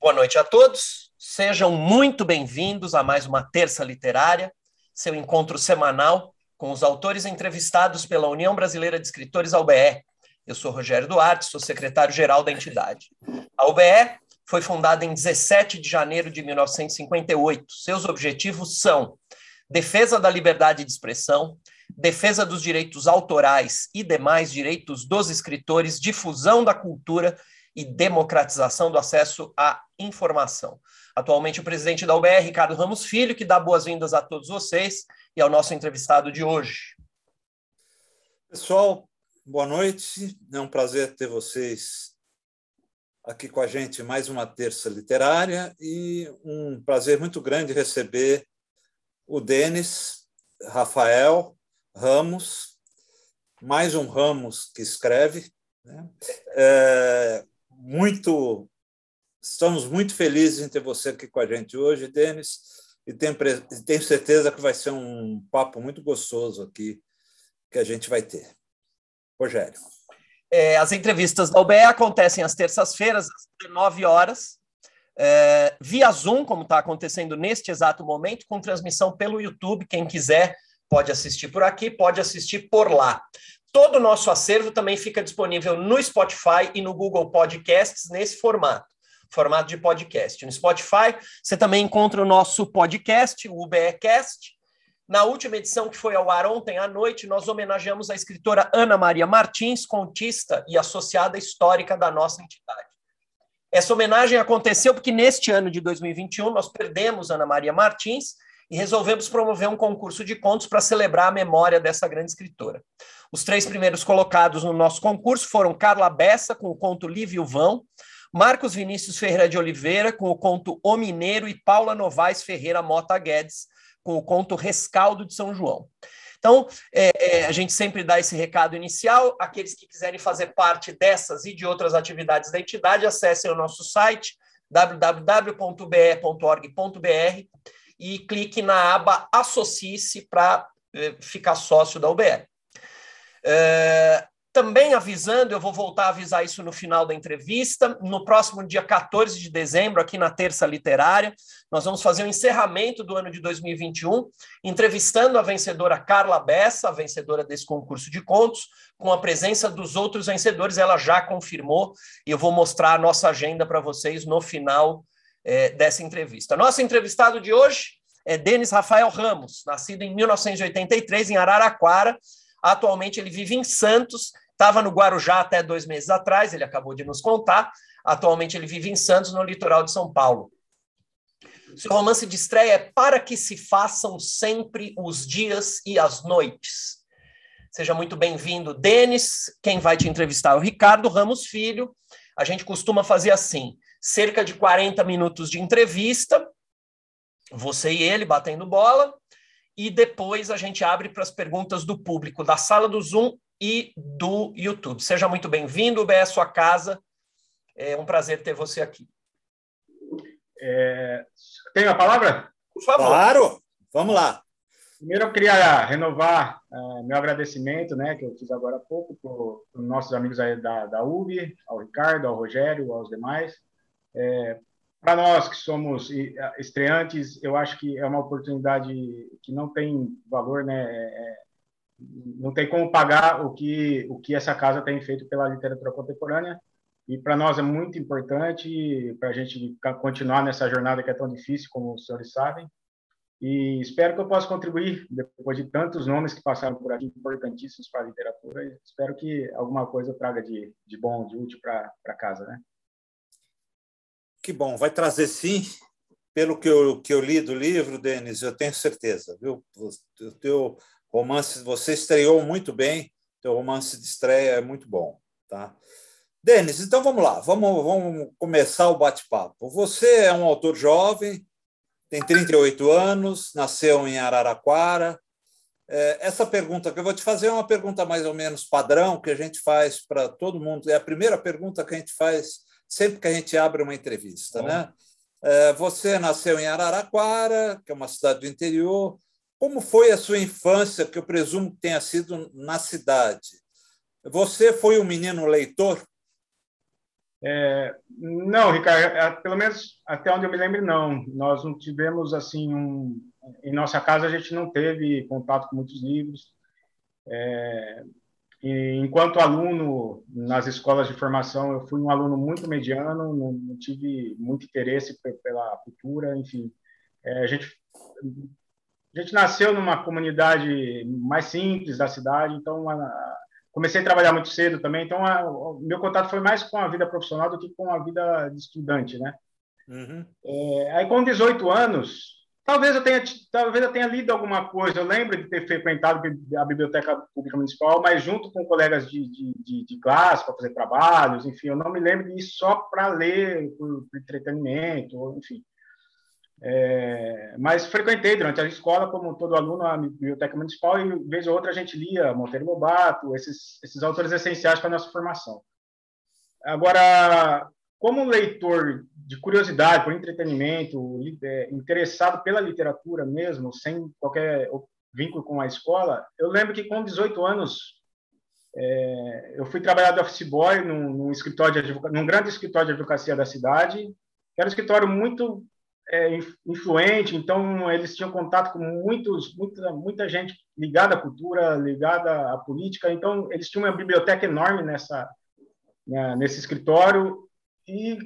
Boa noite a todos. Sejam muito bem-vindos a mais uma Terça Literária, seu encontro semanal com os autores entrevistados pela União Brasileira de Escritores, a UBE. Eu sou Rogério Duarte, sou secretário-geral da entidade. A UBE foi fundada em 17 de janeiro de 1958. Seus objetivos são defesa da liberdade de expressão, defesa dos direitos autorais e demais direitos dos escritores, difusão da cultura e democratização do acesso à informação. Atualmente, o presidente da UBR, Ricardo Ramos Filho, que dá boas-vindas a todos vocês e ao nosso entrevistado de hoje. Pessoal, boa noite. É um prazer ter vocês aqui com a gente mais uma terça literária e um prazer muito grande receber o Denis Rafael Ramos, mais um Ramos que escreve. Né? É, muito, estamos muito felizes em ter você aqui com a gente hoje, Denis, e tenho, tenho certeza que vai ser um papo muito gostoso aqui que a gente vai ter. Rogério. É, as entrevistas da UBE acontecem às terças-feiras, às 19 horas, é, via Zoom, como está acontecendo neste exato momento, com transmissão pelo YouTube. Quem quiser pode assistir por aqui, pode assistir por lá. Todo o nosso acervo também fica disponível no Spotify e no Google Podcasts nesse formato, formato de podcast. No Spotify, você também encontra o nosso podcast, o UBEcast. Na última edição, que foi ao ar ontem à noite, nós homenageamos a escritora Ana Maria Martins, contista e associada histórica da nossa entidade. Essa homenagem aconteceu porque neste ano de 2021 nós perdemos Ana Maria Martins e resolvemos promover um concurso de contos para celebrar a memória dessa grande escritora. Os três primeiros colocados no nosso concurso foram Carla Bessa, com o conto Lívio Vão, Marcos Vinícius Ferreira de Oliveira, com o conto O Mineiro, e Paula Novaes Ferreira Mota Guedes, com o conto Rescaldo de São João. Então, é, é, a gente sempre dá esse recado inicial. Aqueles que quiserem fazer parte dessas e de outras atividades da entidade, acessem o nosso site www.be.org.br e clique na aba Associe-se para é, ficar sócio da UBE. É, também avisando, eu vou voltar a avisar isso no final da entrevista. No próximo dia 14 de dezembro, aqui na Terça Literária, nós vamos fazer o um encerramento do ano de 2021, entrevistando a vencedora Carla Bessa, a vencedora desse concurso de contos, com a presença dos outros vencedores. Ela já confirmou e eu vou mostrar a nossa agenda para vocês no final é, dessa entrevista. Nosso entrevistado de hoje é Denis Rafael Ramos, nascido em 1983 em Araraquara Atualmente ele vive em Santos, estava no Guarujá até dois meses atrás, ele acabou de nos contar. Atualmente ele vive em Santos, no litoral de São Paulo. Seu romance de estreia é Para que se façam sempre os dias e as noites. Seja muito bem-vindo, Denis. Quem vai te entrevistar é o Ricardo Ramos Filho. A gente costuma fazer assim: cerca de 40 minutos de entrevista, você e ele batendo bola e depois a gente abre para as perguntas do público da sala do Zoom e do YouTube. Seja muito bem-vindo, é a sua casa. É um prazer ter você aqui. É... Tem a palavra? Por favor. Claro, vamos lá. Primeiro, eu queria renovar uh, meu agradecimento, né, que eu fiz agora há pouco, para os nossos amigos aí da, da UB, ao Ricardo, ao Rogério, aos demais, é, para nós que somos estreantes, eu acho que é uma oportunidade que não tem valor, né? É, é, não tem como pagar o que o que essa casa tem feito pela literatura contemporânea. E para nós é muito importante para a gente continuar nessa jornada que é tão difícil, como os senhores sabem. E espero que eu possa contribuir, depois de tantos nomes que passaram por aqui, importantíssimos para a literatura. Espero que alguma coisa traga de, de bom, de útil para casa, né? Que bom, vai trazer sim. Pelo que eu, que eu li do livro, Denis, eu tenho certeza, viu? O teu romance, você estreou muito bem, teu romance de estreia é muito bom, tá? Denis, então vamos lá, vamos, vamos começar o bate-papo. Você é um autor jovem, tem 38 anos, nasceu em Araraquara. É, essa pergunta que eu vou te fazer é uma pergunta mais ou menos padrão que a gente faz para todo mundo. É a primeira pergunta que a gente faz sempre que a gente abre uma entrevista. Né? É, você nasceu em Araraquara, que é uma cidade do interior. Como foi a sua infância, que eu presumo que tenha sido na cidade? Você foi um menino leitor? É, não, Ricardo, é, pelo menos até onde eu me lembro, não. Nós não tivemos, assim, um, em nossa casa a gente não teve contato com muitos livros. É, enquanto aluno nas escolas de formação, eu fui um aluno muito mediano, não, não tive muito interesse pela cultura, enfim. É, a, gente, a gente nasceu numa comunidade mais simples da cidade, então a, comecei a trabalhar muito cedo também, então a, o meu contato foi mais com a vida profissional do que com a vida de estudante, né? Uhum. É, aí com 18 anos, Talvez eu tenha, talvez eu tenha lido alguma coisa. Eu lembro de ter frequentado a Biblioteca Pública Municipal, mas junto com colegas de, de, de, de classe para fazer trabalhos, enfim. Eu não me lembro de ir só para ler, por, por, entretenimento, enfim. É, mas frequentei durante a escola, como todo aluno, a Biblioteca Municipal, e vez ou outra a gente lia Monteiro Lobato, esses, esses autores essenciais para a nossa formação. Agora, como leitor de curiosidade, por entretenimento, é, interessado pela literatura mesmo, sem qualquer vínculo com a escola, eu lembro que com 18 anos é, eu fui trabalhar de office boy num, num, escritório de num grande escritório de advocacia da cidade, era um escritório muito é, influente, então eles tinham contato com muitos, muita, muita gente ligada à cultura, ligada à política, então eles tinham uma biblioteca enorme nessa né, nesse escritório e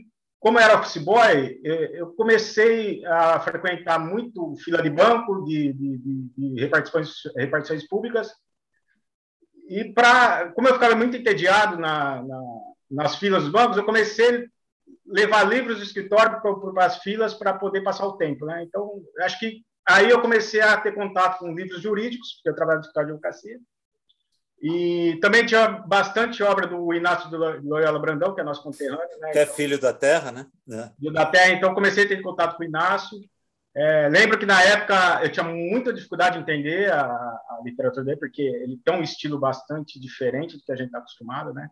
como era office boy, é, eu comecei a frequentar muito fila de banco, de, de, de repartições, repartições públicas. E para, como eu ficava muito entediado na, na, nas filas dos bancos, eu comecei a levar livros do escritório para as filas para poder passar o tempo, né? Então, acho que aí eu comecei a ter contato com livros jurídicos, porque eu trabalho no escritório de advocacia. E também tinha bastante obra do Inácio de Loyola Brandão, que é nosso conterrâneo. Né? Que é filho da terra, né? É. Filho da terra, então comecei a ter contato com o Inácio. É, lembro que na época eu tinha muita dificuldade de entender a, a, literatura dele, porque ele tem um estilo bastante diferente do que a gente está acostumado, né?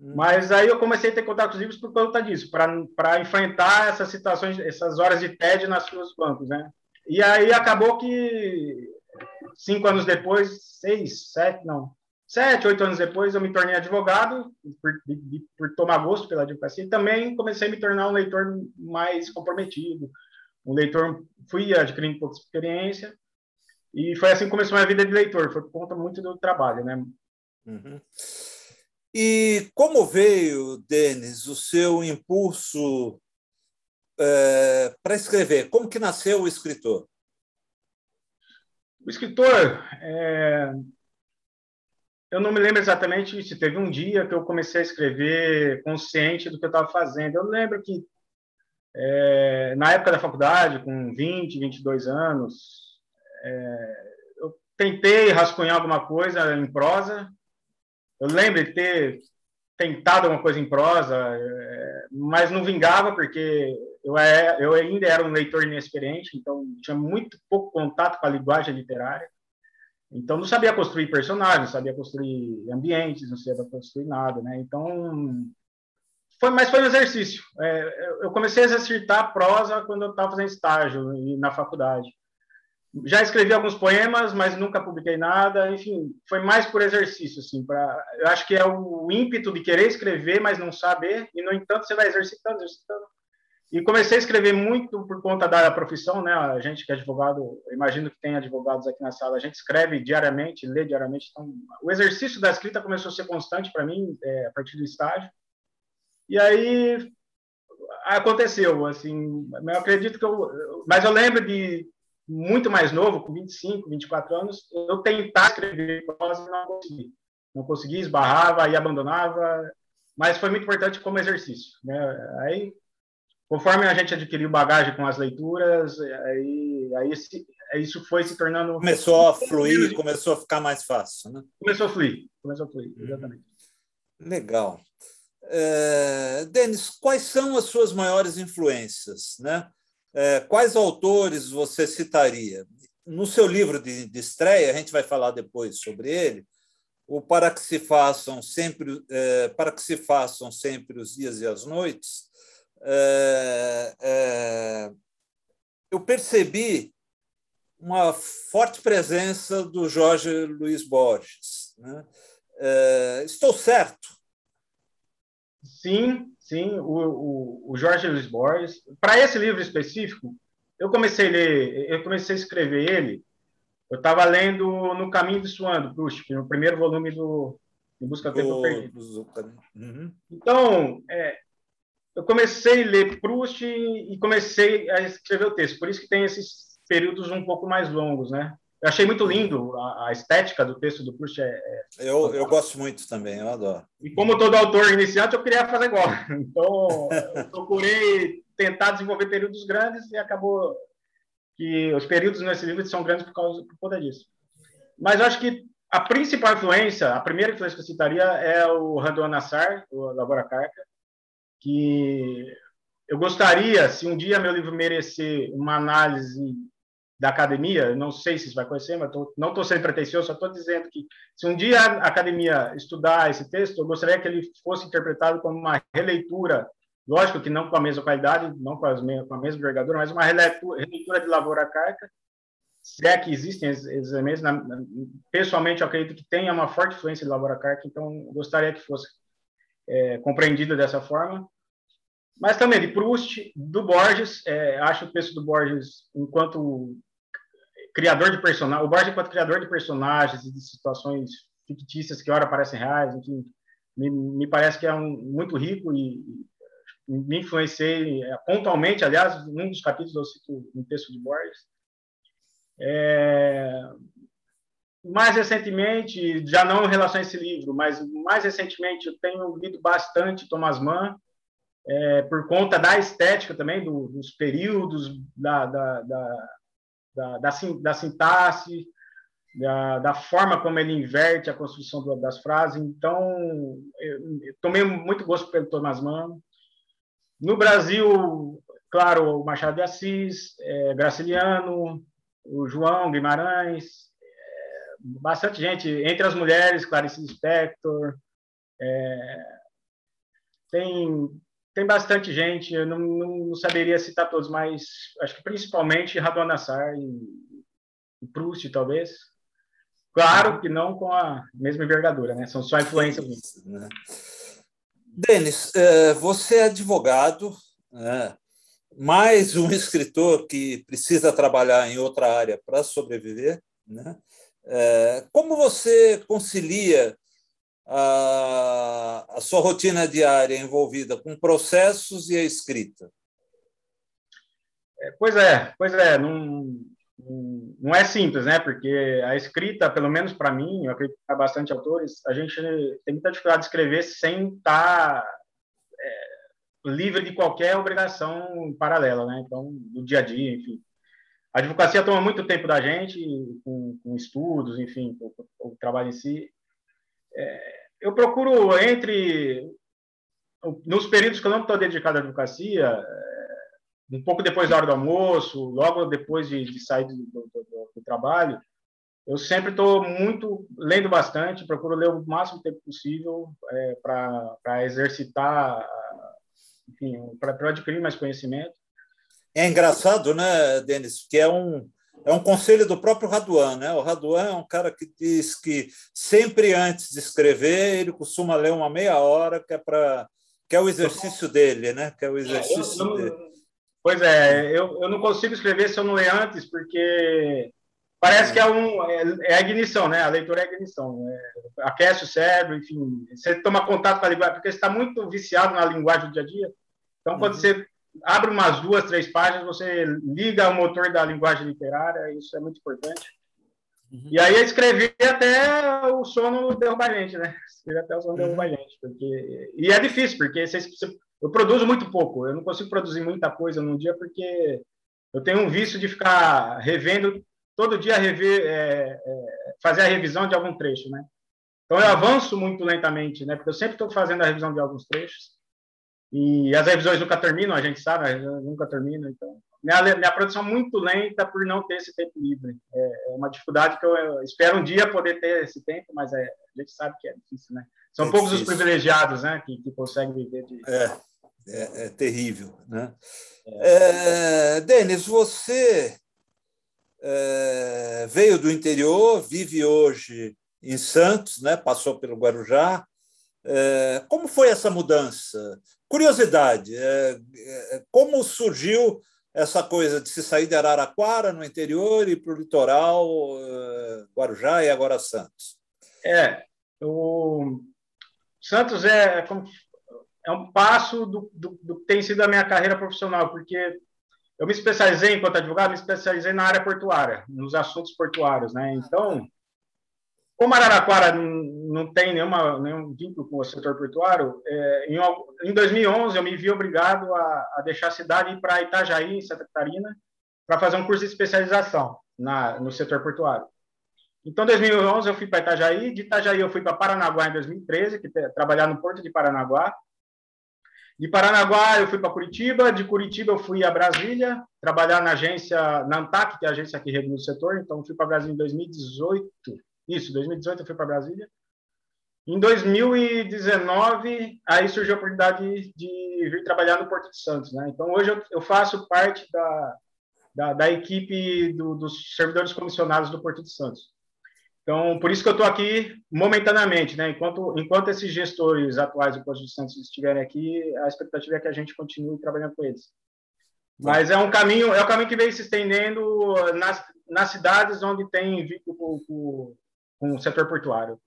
Hum. Mas aí eu comecei a ter contato com os livros por conta disso, para enfrentar essas situações, essas horas de tédio nas suas bancos, né? E aí acabou que cinco anos depois, seis, sete, não, sete, oito anos depois, eu me tornei advogado por, de, por tomar gosto pela advocacia e também comecei a me tornar um leitor mais comprometido, um leitor, fui adquirindo pouca experiência e foi assim que começou a minha vida de leitor, foi por conta muito do trabalho, né? Uhum. E como veio, Denis, o seu impulso é, para escrever? Como que nasceu o escritor? O escritor, é... eu não me lembro exatamente se teve um dia que eu comecei a escrever consciente do que eu estava fazendo. Eu lembro que é... na época da faculdade, com 20, 22 anos, é... eu tentei rascunhar alguma coisa em prosa. Eu lembro de ter tentado alguma coisa em prosa, é, mas não vingava porque eu, é, eu ainda era um leitor inexperiente, então tinha muito pouco contato com a linguagem literária. Então não sabia construir personagens, sabia construir ambientes, não sabia construir nada, né? Então foi, mas foi um exercício. É, eu comecei a exercitar prosa quando eu estava fazendo estágio e na faculdade. Já escrevi alguns poemas, mas nunca publiquei nada. Enfim, foi mais por exercício, assim. Para, eu acho que é o ímpeto de querer escrever, mas não saber. E no entanto você vai exercitando, exercitando e comecei a escrever muito por conta da profissão, né? A gente que é advogado, imagino que tem advogados aqui na sala, a gente escreve diariamente, lê diariamente. Então, o exercício da escrita começou a ser constante para mim é, a partir do estágio. E aí aconteceu, assim, eu acredito que eu, mas eu lembro de muito mais novo, com 25, 24 anos, eu tentar escrever prosa e não consegui. Não consegui, esbarrava e abandonava, mas foi muito importante como exercício, né? Aí conforme a gente adquiriu bagagem com as leituras, aí, aí esse, isso foi se tornando. Começou a fluir, começou a ficar mais fácil, né? Começou a fluir, começou a fluir, uhum. exatamente. Legal. É, Denis, quais são as suas maiores influências? Né? É, quais autores você citaria? No seu livro de, de, estreia, a gente vai falar depois sobre ele, o Para que se façam sempre, é, para que se façam sempre os dias e as noites, é, é, eu percebi uma forte presença do Jorge Luiz Borges. Né? É, estou certo? Sim, sim, o, o, o Jorge Luiz Borges. Para esse livro específico, eu comecei a ler, eu comecei a escrever ele. Eu estava lendo No Caminho de Suando, Proust, no primeiro volume do Em Busca do Tempo Perdido. Uhum. Então, é, eu comecei a ler Proust e comecei a escrever o texto. Por isso que tem esses períodos um pouco mais longos, né? Eu achei muito lindo a, a estética do texto do Proust. É, é... Eu, eu gosto muito também, eu adoro. E como todo autor iniciante, eu queria fazer igual. Então, eu procurei tentar desenvolver períodos grandes e acabou que os períodos nesse livro são grandes por causa por conta disso. Mas eu acho que a principal influência, a primeira influência que eu citaria é o Randon Nassar, o Labora Carca, que eu gostaria, se um dia meu livro merecer uma análise da academia, não sei se isso vai acontecer, mas tô, não estou sendo pretensioso, só estou dizendo que se um dia a academia estudar esse texto, eu gostaria que ele fosse interpretado como uma releitura, lógico que não com a mesma qualidade, não com, as, com a mesma envergadura, mas uma releitura, de Lavoura Carca, se é que existem esses elementos. pessoalmente, eu acredito que tenha uma forte influência de Lavoura Carca, então gostaria que fosse é, compreendido dessa forma. Mas também de Proust, do Borges, é, acho o texto do Borges, enquanto criador de personagens, o Borges enquanto criador de personagens e de situações fictícias que ora parecem reais, enfim, me, me parece que é um, muito rico e, e me influenciei é, pontualmente, aliás, num dos capítulos eu cito um texto de Borges. É, mais recentemente, já não em relação a esse livro, mas mais recentemente eu tenho lido bastante Thomas Mann, é, por conta da estética também, do, dos períodos, da, da, da, da, da, sintaxe, da, da, forma como ele inverte a construção das frases. Então, eu, eu tomei muito gosto pelo Thomas Mann. No Brasil, claro, o Machado de Assis, é, Graciliano, o João Guimarães, bastante gente, entre as mulheres, Clarice Lispector, é, tem, tem bastante gente, eu não, não, saberia citar todos, mas acho que principalmente Radon Nassar e, e Proust, talvez. Claro que não com a mesma envergadura, né? São só influências. Né? Denis, é, você é advogado, né? mais um escritor que precisa trabalhar em outra área para sobreviver, né? É, como você concilia a, a sua rotina diária envolvida com processos e a escrita? É, pois é, pois é, não, não é simples, né? Porque a escrita, pelo menos para mim, eu acredito que bastante autores, a gente tem muita dificuldade de escrever sem estar tá, é, livre de qualquer obrigação paralela, né? Então, do dia a dia, enfim. A advocacia toma muito tempo da gente, com, com estudos, enfim, o, o, trabalho em si. É, eu procuro, entre. Nos períodos que eu não estou dedicado à advocacia, é, um pouco depois da hora do almoço, logo depois de, de sair do, do, do, do, trabalho, eu sempre estou muito lendo bastante, procuro ler o máximo tempo possível é, para exercitar, enfim, para adquirir mais conhecimento. É engraçado, né, Denis, que é um, é um conselho do próprio Raduan. Né? O Raduan é um cara que diz que sempre antes de escrever, ele costuma ler uma meia hora, que é, pra, que é o exercício dele, né? que é o exercício eu, dele. Pois é, eu, eu não consigo escrever se eu não ler antes, porque parece que é, um, é, é, a ignição, né? A leitura é a ignição. É, aquece o cérebro, enfim. Você toma contato com a linguagem, porque você está muito viciado na linguagem do dia a dia. Então, quando uhum. você abre umas duas, três páginas, você liga o motor da linguagem literária, isso é muito importante. Uhum. E aí escrever até o sono derrubar a gente, né? Escrever até o sono uhum. derrubar a gente. Porque... E é difícil, porque você... eu produzo muito pouco, eu não consigo produzir muita coisa num dia, porque eu tenho um vício de ficar revendo, todo dia rever, é, é, fazer a revisão de algum trecho, né? Então eu avanço muito lentamente, né? Porque eu sempre estou fazendo a revisão de alguns trechos. E as revisões nunca terminam, a gente sabe, nunca terminam. Então, minha, minha produção é muito lenta por não ter esse tempo livre. É, é uma dificuldade que eu, eu, espero um dia poder ter esse tempo, mas é, a gente sabe que é difícil, né? São é poucos difícil. os privilegiados, né, que, que conseguem viver de. É, é, é terrível, né? É. é Denis, você veio do interior, vive hoje em Santos, né? Passou pelo Guarujá como foi essa mudança? Curiosidade, é, é, como surgiu essa coisa de se sair de Araraquara, no interior, e para o litoral, é, Guarujá e agora Santos? É, o Santos é, é um passo do, do, do que tem sido a minha carreira profissional, porque eu me especializei enquanto advogado, me especializei na área portuária, nos assuntos portuários, né? Então, como Araraquara não tem nenhuma, nenhum vínculo com o setor portuário, é, em, em, 2011 eu me vi obrigado a, a deixar a cidade e ir para Itajaí, em Santa Catarina, para fazer um curso de especialização na, no setor portuário. Então, em 2011 eu fui para Itajaí, de Itajaí eu fui para Paranaguá em 2013, que trabalhar no porto de Paranaguá. De Paranaguá eu fui para Curitiba, de Curitiba eu fui a Brasília, trabalhar na agência, na ANTAC, que é a agência que regula o setor, então fui para Brasília em 2018, isso, 2018 eu fui para Brasília. Em 2019, aí surgiu a oportunidade de vir trabalhar no Porto de Santos, né? Então, hoje eu, eu faço parte da, da, da equipe do, dos servidores comissionados do Porto de Santos. Então, por isso que eu estou aqui momentaneamente, né? Enquanto, enquanto esses gestores atuais do Porto de Santos estiverem aqui, a expectativa é que a gente continue trabalhando com eles. Mas é um caminho, é um caminho que vem se estendendo nas, nas cidades onde tem vínculo com, com, com o setor portuário.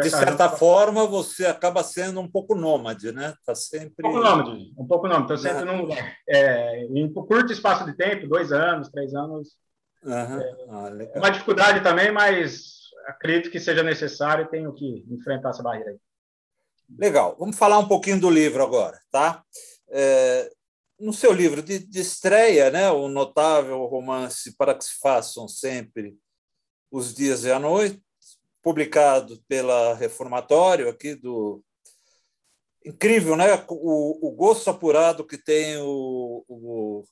De certa forma, você acaba sendo um pouco nômade, né? Tá sempre... Um pouco nômade, um pouco nômade. Estou sempre num, é, em curto espaço de tempo, dois anos, três anos. Uhum. É, ah, uma dificuldade também, mas acredito que seja necessário e tenho que enfrentar essa barreira aí. Legal. Vamos falar um pouquinho do livro agora, tá? É, no seu livro de, de estreia, né, o notável romance Para que se façam sempre os dias e a noite, publicado pela Reformatório, aqui do. Incrível, né? O, o gosto apurado que tem o, o,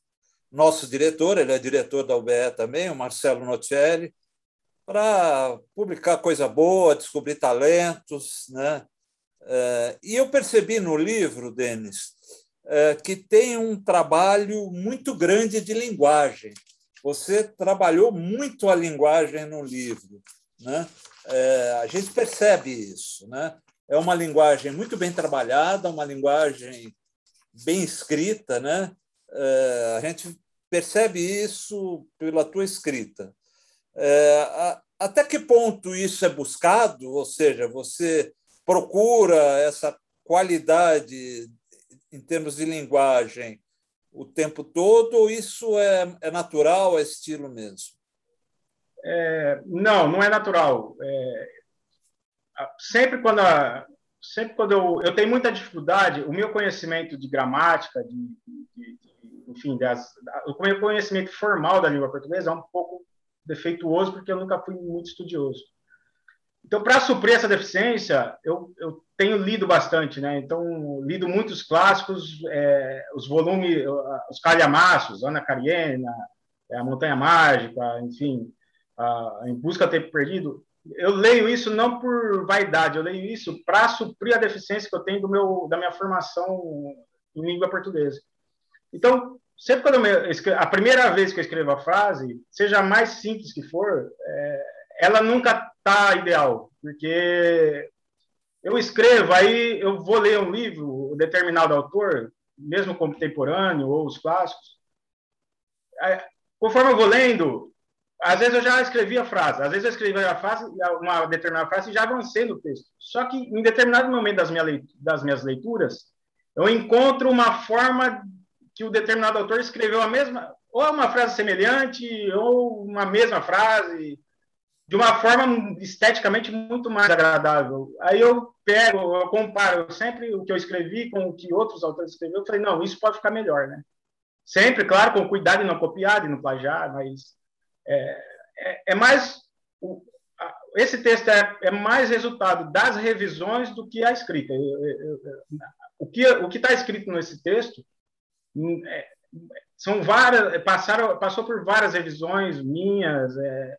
nosso diretor, ele é diretor da UBE também, o Marcelo Nocelli, para publicar coisa boa, descobrir talentos. Né? É, e eu percebi no livro, Denis, é, que tem um trabalho muito grande de linguagem. Você trabalhou muito a linguagem no livro. Né? É, a gente percebe isso. Né? É uma linguagem muito bem trabalhada, uma linguagem bem escrita. Né? É, a gente percebe isso pela tua escrita. É, até que ponto isso é buscado? Ou seja, você procura essa qualidade em termos de linguagem o tempo todo ou isso é, é natural, é estilo mesmo? É, não, não é natural. É, sempre quando, a, sempre quando eu, eu tenho muita dificuldade, o meu conhecimento de gramática, de, de, de enfim, das, o meu conhecimento formal da língua portuguesa é um pouco defeituoso porque eu nunca fui muito estudioso. Então, para suprir essa deficiência, eu, eu tenho lido bastante, né? Então, lido muitos clássicos, é, os volumes, os calhamaços, Ana Karenina, é, A Montanha Mágica, enfim, a, Em Busca do Tempo Perdido. Eu leio isso não por vaidade, eu leio isso para suprir a deficiência que eu tenho do meu, da minha formação em língua portuguesa. Então, sempre quando eu escrevo, a primeira vez que eu escrevo a frase, seja mais simples que for, é, ela nunca tá ideal, porque eu escrevo, aí eu vou ler um livro, um determinado autor, mesmo contemporâneo ou os clássicos, aí, conforme eu vou lendo, às vezes eu já escrevi a frase, às vezes eu escrevi a frase, uma determinada frase e já avancei no texto. Só que em determinado momento das, minha, das minhas leituras, eu encontro uma forma que o determinado autor escreveu a mesma, ou uma frase semelhante, ou uma mesma frase, de uma forma esteticamente muito mais agradável. Aí eu pego, eu comparo sempre o que eu escrevi com o que outros autores escreveram, eu falei, não, isso pode ficar melhor, né? Sempre, claro, com cuidado de não copiar, de não plagiar, mas é, é, é mais... O, esse texto é, é, mais resultado das revisões do que a escrita. Eu, eu, eu, o que o que está escrito nesse texto é, são várias, passaram, passou por várias revisões minhas. É,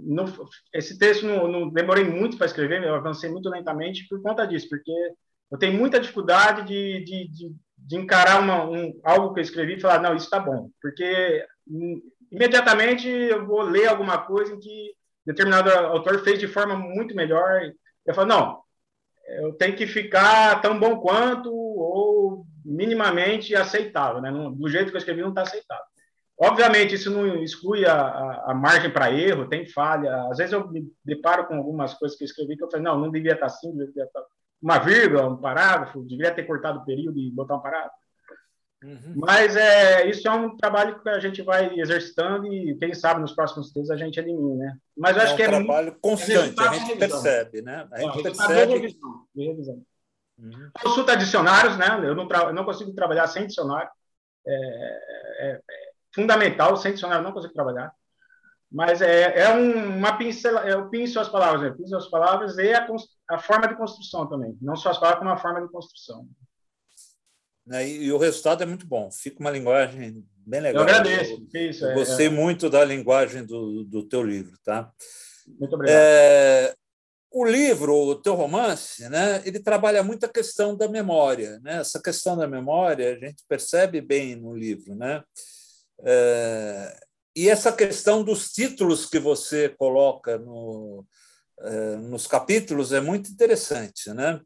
não, esse texto não, não, demorei muito para escrever, eu avancei muito lentamente por conta disso, porque eu tenho muita dificuldade de, de, de, de encarar uma, um, algo que eu escrevi e falar, não, isso está bom, porque hum, imediatamente eu vou ler alguma coisa em que determinado autor fez de forma muito melhor. Eu falo, não, eu tenho que ficar tão bom quanto ou minimamente aceitável, né? Do jeito que eu escrevi não está aceitável. Obviamente, isso não exclui a, a, a margem para erro, tem falha. Às vezes eu me deparo com algumas coisas que eu escrevi que eu falei, não, não devia estar tá assim, devia estar tá uma vírgula, um parágrafo, devia ter cortado o período e botar um parágrafo. Uhum. Mas é, isso é um trabalho que a gente vai exercitando e, quem sabe, nos próximos textos a gente elimina, né? Mas eu é acho um que é trabalho muito... constante, a gente percebe, né? A gente percebe... Revisão, revisão. Uhum. Consulta dicionários, né? Eu não, tra... eu não consigo trabalhar sem dicionário. É, é, é, fundamental, sem dicionário não consigo trabalhar. Mas é, é um, uma pincel, é, eu pinço as palavras, né? pinço as palavras e a, a forma de construção também. Não só as palavras, como a forma de construção. Né? E, e, o resultado é muito bom. Fica uma linguagem bem legal. Eu agradeço. Eu, Isso, eu é, gostei é, muito da linguagem do, do teu livro, tá? Muito obrigado. É, o livro, o teu romance, né, ele trabalha muito a questão da memória. Né? Essa questão da memória a gente percebe bem no livro. Né? É, e essa questão dos títulos que você coloca no, é, nos capítulos é muito interessante. Né?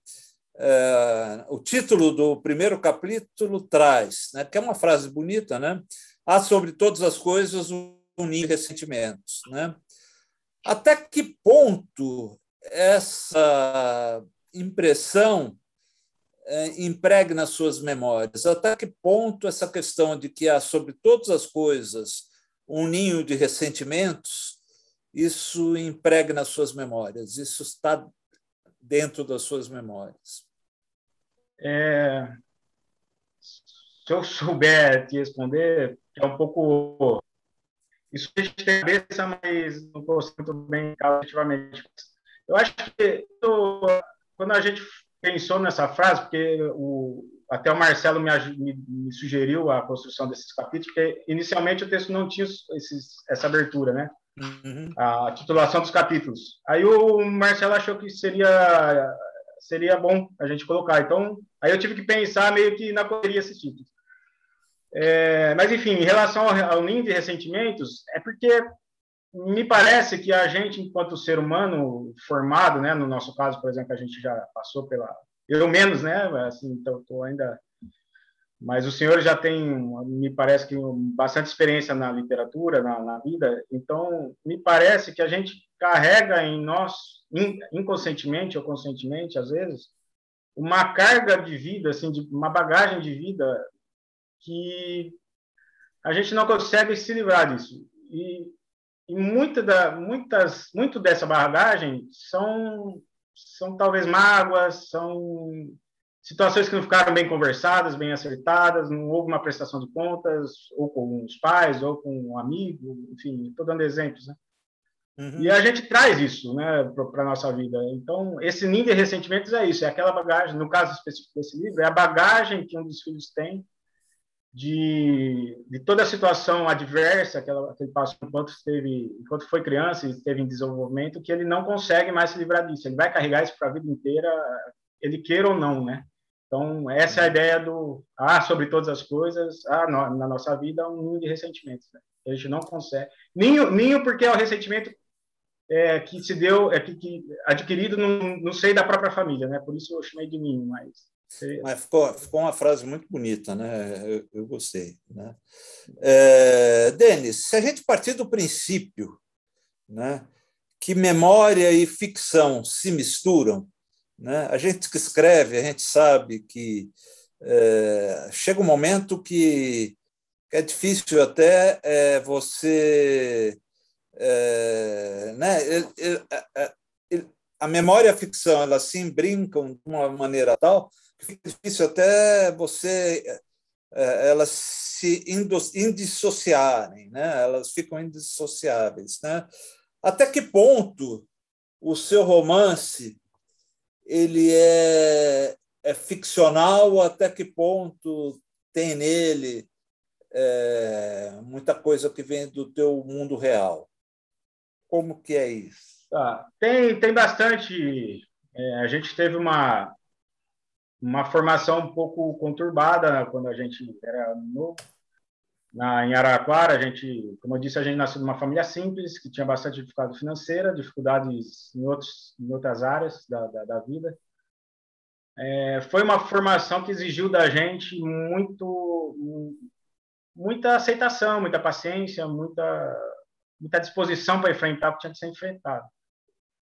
É, o título do primeiro capítulo traz, né, que é uma frase bonita, né? Há sobre todas as coisas um ninho de ressentimentos, né? Até que ponto essa impressão é, impregna suas memórias? Até que ponto essa questão de que há sobre todas as coisas um ninho de ressentimentos, isso impregna suas memórias? Isso está dentro das suas memórias? É, se eu souber te responder, é um pouco. Isso a gente tem cabeça, mas não consigo muito bem efetivamente. Eu acho que quando a gente pensou nessa frase, porque o, até o Marcelo me, me, me, sugeriu a construção desses capítulos, porque inicialmente o texto não tinha esses, essa abertura, né? Uhum. A titulação dos capítulos. Aí o Marcelo achou que seria seria bom a gente colocar. Então, aí eu tive que pensar meio que na correria esses títulos. É, mas, enfim, em relação ao, ao de ressentimentos, é porque me parece que a gente, enquanto ser humano formado, né, no nosso caso, por exemplo, a gente já passou pela. Eu menos, né? Assim, então, estou ainda. Mas o senhor já tem, me parece que, bastante experiência na literatura, na, na vida. Então, me parece que a gente carrega em nós, inconscientemente ou conscientemente, às vezes, uma carga de vida, assim, de uma bagagem de vida que a gente não consegue se livrar disso. E, e muita da, muitas, muito dessa bagagem são, são talvez mágoas, são situações que não ficaram bem conversadas, bem acertadas, não houve uma prestação de contas, ou com os pais, ou com um amigo, enfim, estou dando exemplos, né? Uhum. E a gente traz isso né, para a nossa vida. Então, esse ninho de ressentimentos é isso, é aquela bagagem, no caso específico desse livro, é a bagagem que um dos filhos tem de, de toda a situação adversa que, ela, que ele passou enquanto, esteve, enquanto foi criança e esteve em desenvolvimento, que ele não consegue mais se livrar disso. Ele vai carregar isso para a vida inteira, ele queira ou não, né? Então, essa é a ideia do ah, sobre todas as coisas, ah, no, na nossa vida, um ninho de ressentimentos. Né? A gente não consegue. Ninho, ninho porque é o ressentimento é, que se deu, é que, que adquirido no, no seio da própria família, né? Por isso eu chamei de mim, mas mas ficou, ficou uma frase muito bonita, né? Eu, eu gostei. Né? É, Denis, se a gente partir do princípio né, que memória e ficção se misturam, né? a gente que escreve, a gente sabe que é, chega um momento que é difícil até é, você é, né, a memória e a ficção elas se brincam de uma maneira tal que fica difícil até você é, elas se indissociarem, né? elas ficam indissociáveis. Né? Até que ponto o seu romance ele é, é ficcional, até que ponto tem nele é, muita coisa que vem do teu mundo real? Como que é isso? Ah, tem, tem bastante. É, a gente teve uma, uma formação um pouco conturbada né, quando a gente era novo. Na, em Araraquara, a gente, como eu disse, a gente nasceu numa família simples, que tinha bastante dificuldade financeira, dificuldades em, outros, em outras áreas da, da, da vida. é, foi uma formação que exigiu da gente muito, muita aceitação, muita paciência, muita, muita disposição para enfrentar o que tinha que ser enfrentado.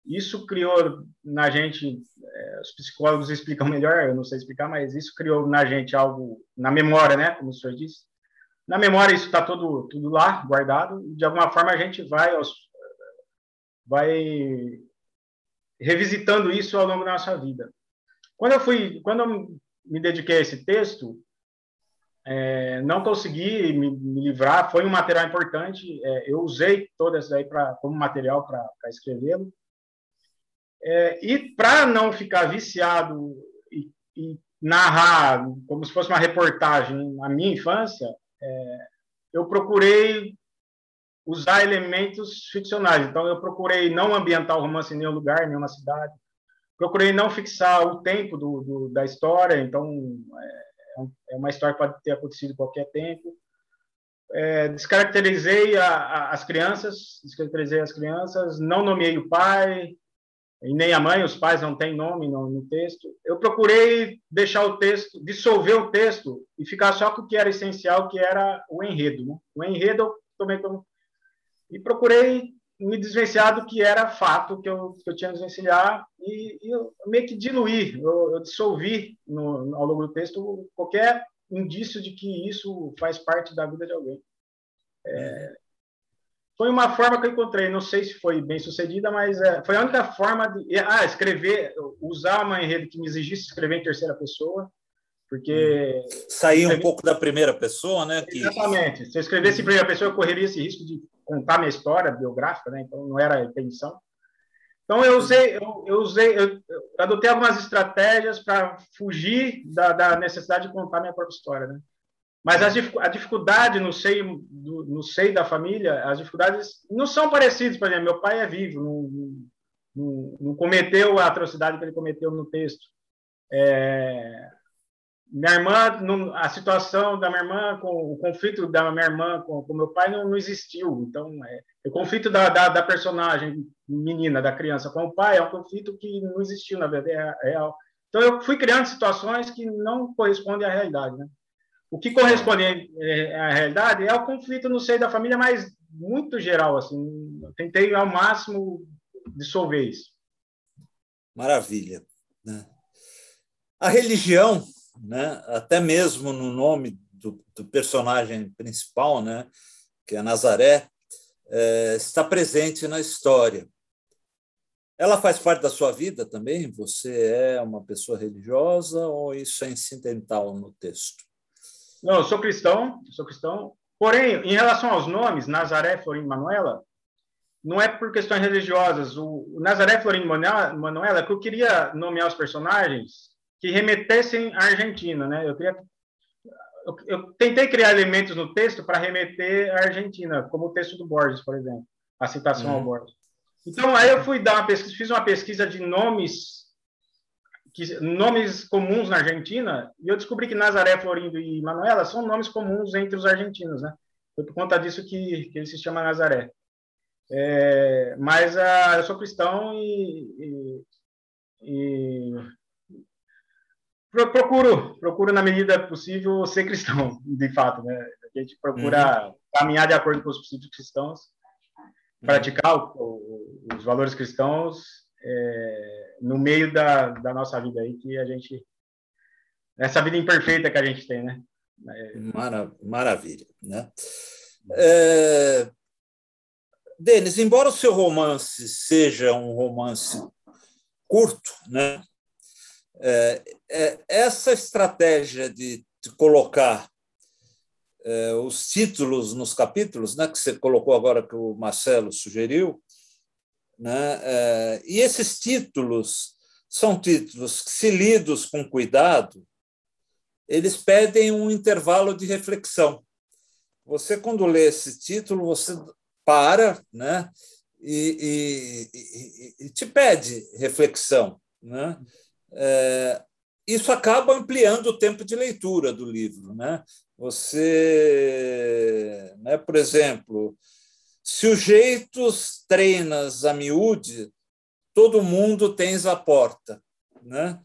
Isso criou na gente, é, os psicólogos explicam melhor, eu não sei explicar, mas isso criou na gente algo, na memória, né, como o senhor disse. Na memória isso está tudo, tudo lá, guardado, de alguma forma a gente vai, aos, vai revisitando isso ao longo da nossa vida. Quando eu fui, quando eu me dediquei a esse texto, é, não consegui me, me, livrar. Foi um material importante. É, eu usei todo isso aí para como material para escrevê-lo. É, e para não ficar viciado e, e, narrar como se fosse uma reportagem na minha infância, é, eu procurei usar elementos ficcionais. Então, eu procurei não ambientar o romance em nenhum lugar, em nenhuma cidade procurei não fixar o tempo do, do da história, então é, é, uma história que pode ter acontecido em qualquer tempo. É, descaracterizei a, a, as crianças, descaracterizei as crianças, não nomeei o pai e nem a mãe, os pais não têm nome no, no texto. Eu procurei deixar o texto, dissolver o texto e ficar só com o que era essencial, que era o enredo. Né? O enredo eu tomei como e procurei me desvencilhar do que era fato que eu, que eu tinha desvencilhar e, e eu meio que diluir, eu, eu dissolvi no, ao longo do texto qualquer indício de que isso faz parte da vida de alguém. É, foi uma forma que eu encontrei, não sei se foi bem sucedida, mas é, foi a única forma de ah, escrever, usar uma enredo que me exigisse escrever em terceira pessoa, porque sair um pouco da primeira pessoa, né? Que... Exatamente. Se eu escrevesse em primeira pessoa, eu correria esse risco de contar minha história biográfica, né? Então não era a intenção. Então eu usei, eu, eu usei, eu, eu, adotei algumas estratégias para fugir da, da, necessidade de contar minha própria história, né? Mas a, dificuldade no seio, do, no seio da família, as dificuldades não são parecidas. Por exemplo, meu pai é vivo, não, não, não cometeu a atrocidade que ele cometeu no texto. É, minha irmã, a situação da minha irmã, com o conflito da minha irmã com o meu pai não, não existiu. Então, é, o conflito da, da, da, personagem menina, da criança com o pai, é um conflito que não existiu na vida é real. Então, eu fui criando situações que não correspondem à realidade. Né? O que corresponde à realidade é o conflito no seio da família, mas muito geral. Assim, tentei ao máximo dissolver isso. Maravilha. Né? A religião né? até mesmo no nome do, do personagem principal, né? que é Nazaré, é, está presente na história. Ela faz parte da sua vida também? Você é uma pessoa religiosa ou isso é incidental no texto? Não, eu sou cristão, sou cristão. Porém, em relação aos nomes, Nazaré, Florim, Manuela, não é por questões religiosas. O Nazaré, Florim, Manuela, é que eu queria nomear os personagens que remetessem à Argentina, né? Eu, queria, eu, eu tentei criar elementos no texto para remeter à Argentina, como o texto do Borges, por exemplo, a citação uhum. ao Borges. Então, aí eu fui dar uma pesquisa, fiz uma pesquisa de nomes que, nomes comuns na Argentina, e eu descobri que Nazaré, Florindo e Manuela são nomes comuns entre os argentinos, né? Foi por conta disso que, que ele se chama Nazaré. É, mas uh, eu sou cristão e, e, e procuro, procuro na medida possível ser cristão, de fato, né? A gente procura uhum. caminhar de acordo com os princípios cristãos, uhum. praticar o, os valores cristãos é, no meio da, da nossa vida aí, que a gente essa vida imperfeita que a gente tem, né? Mara, maravilha, né? É... Denis, embora o seu romance seja um romance curto, né? É, é, essa estratégia de, de colocar é, os títulos nos capítulos, né, que você colocou agora, que o Marcelo sugeriu, né, é, e esses títulos são títulos que, se lidos com cuidado, eles pedem um intervalo de reflexão. Você, quando lê esse título, você para né, e, e, e, e te pede reflexão. Né? É, isso acaba ampliando o tempo de leitura do livro. Né? Você, né, por exemplo, se os jeitos treinas a miúde, todo mundo tens a porta. Né?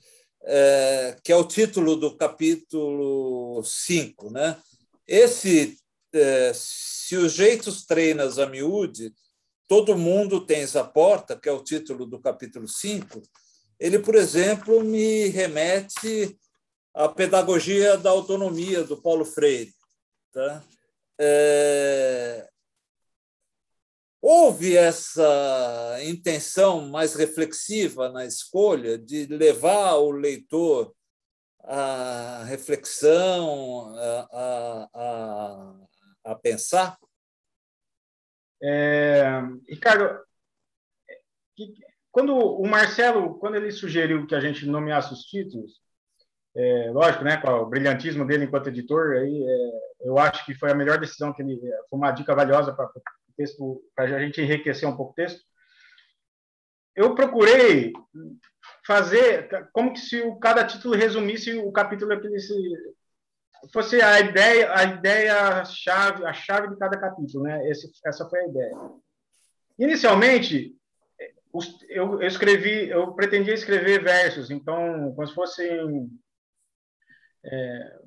é, que é o título do capítulo 5. Né? Esse, é, jeitos treinas a miúde, todo mundo tens a porta, que é o título do capítulo 5, ele, por exemplo, me remete à pedagogia da autonomia do Paulo Freire. Tá? É, houve essa intenção mais reflexiva na escolha de levar o leitor à reflexão, a, a, a pensar? É, Ricardo, quando o Marcelo, quando ele sugeriu que a gente nomeasse os títulos, é, lógico, né, com o brilhantismo dele enquanto editor, aí, é, eu acho que foi a melhor decisão que ele, foi uma dica valiosa para texto, para a gente enriquecer um pouco o texto, eu procurei fazer como que se o, cada título resumisse o capítulo que se, fosse a ideia, a ideia chave, a chave de cada capítulo, né? Esse, essa foi a ideia. Inicialmente, eu, eu escrevi, eu pretendia escrever versos, então, como se fossem é,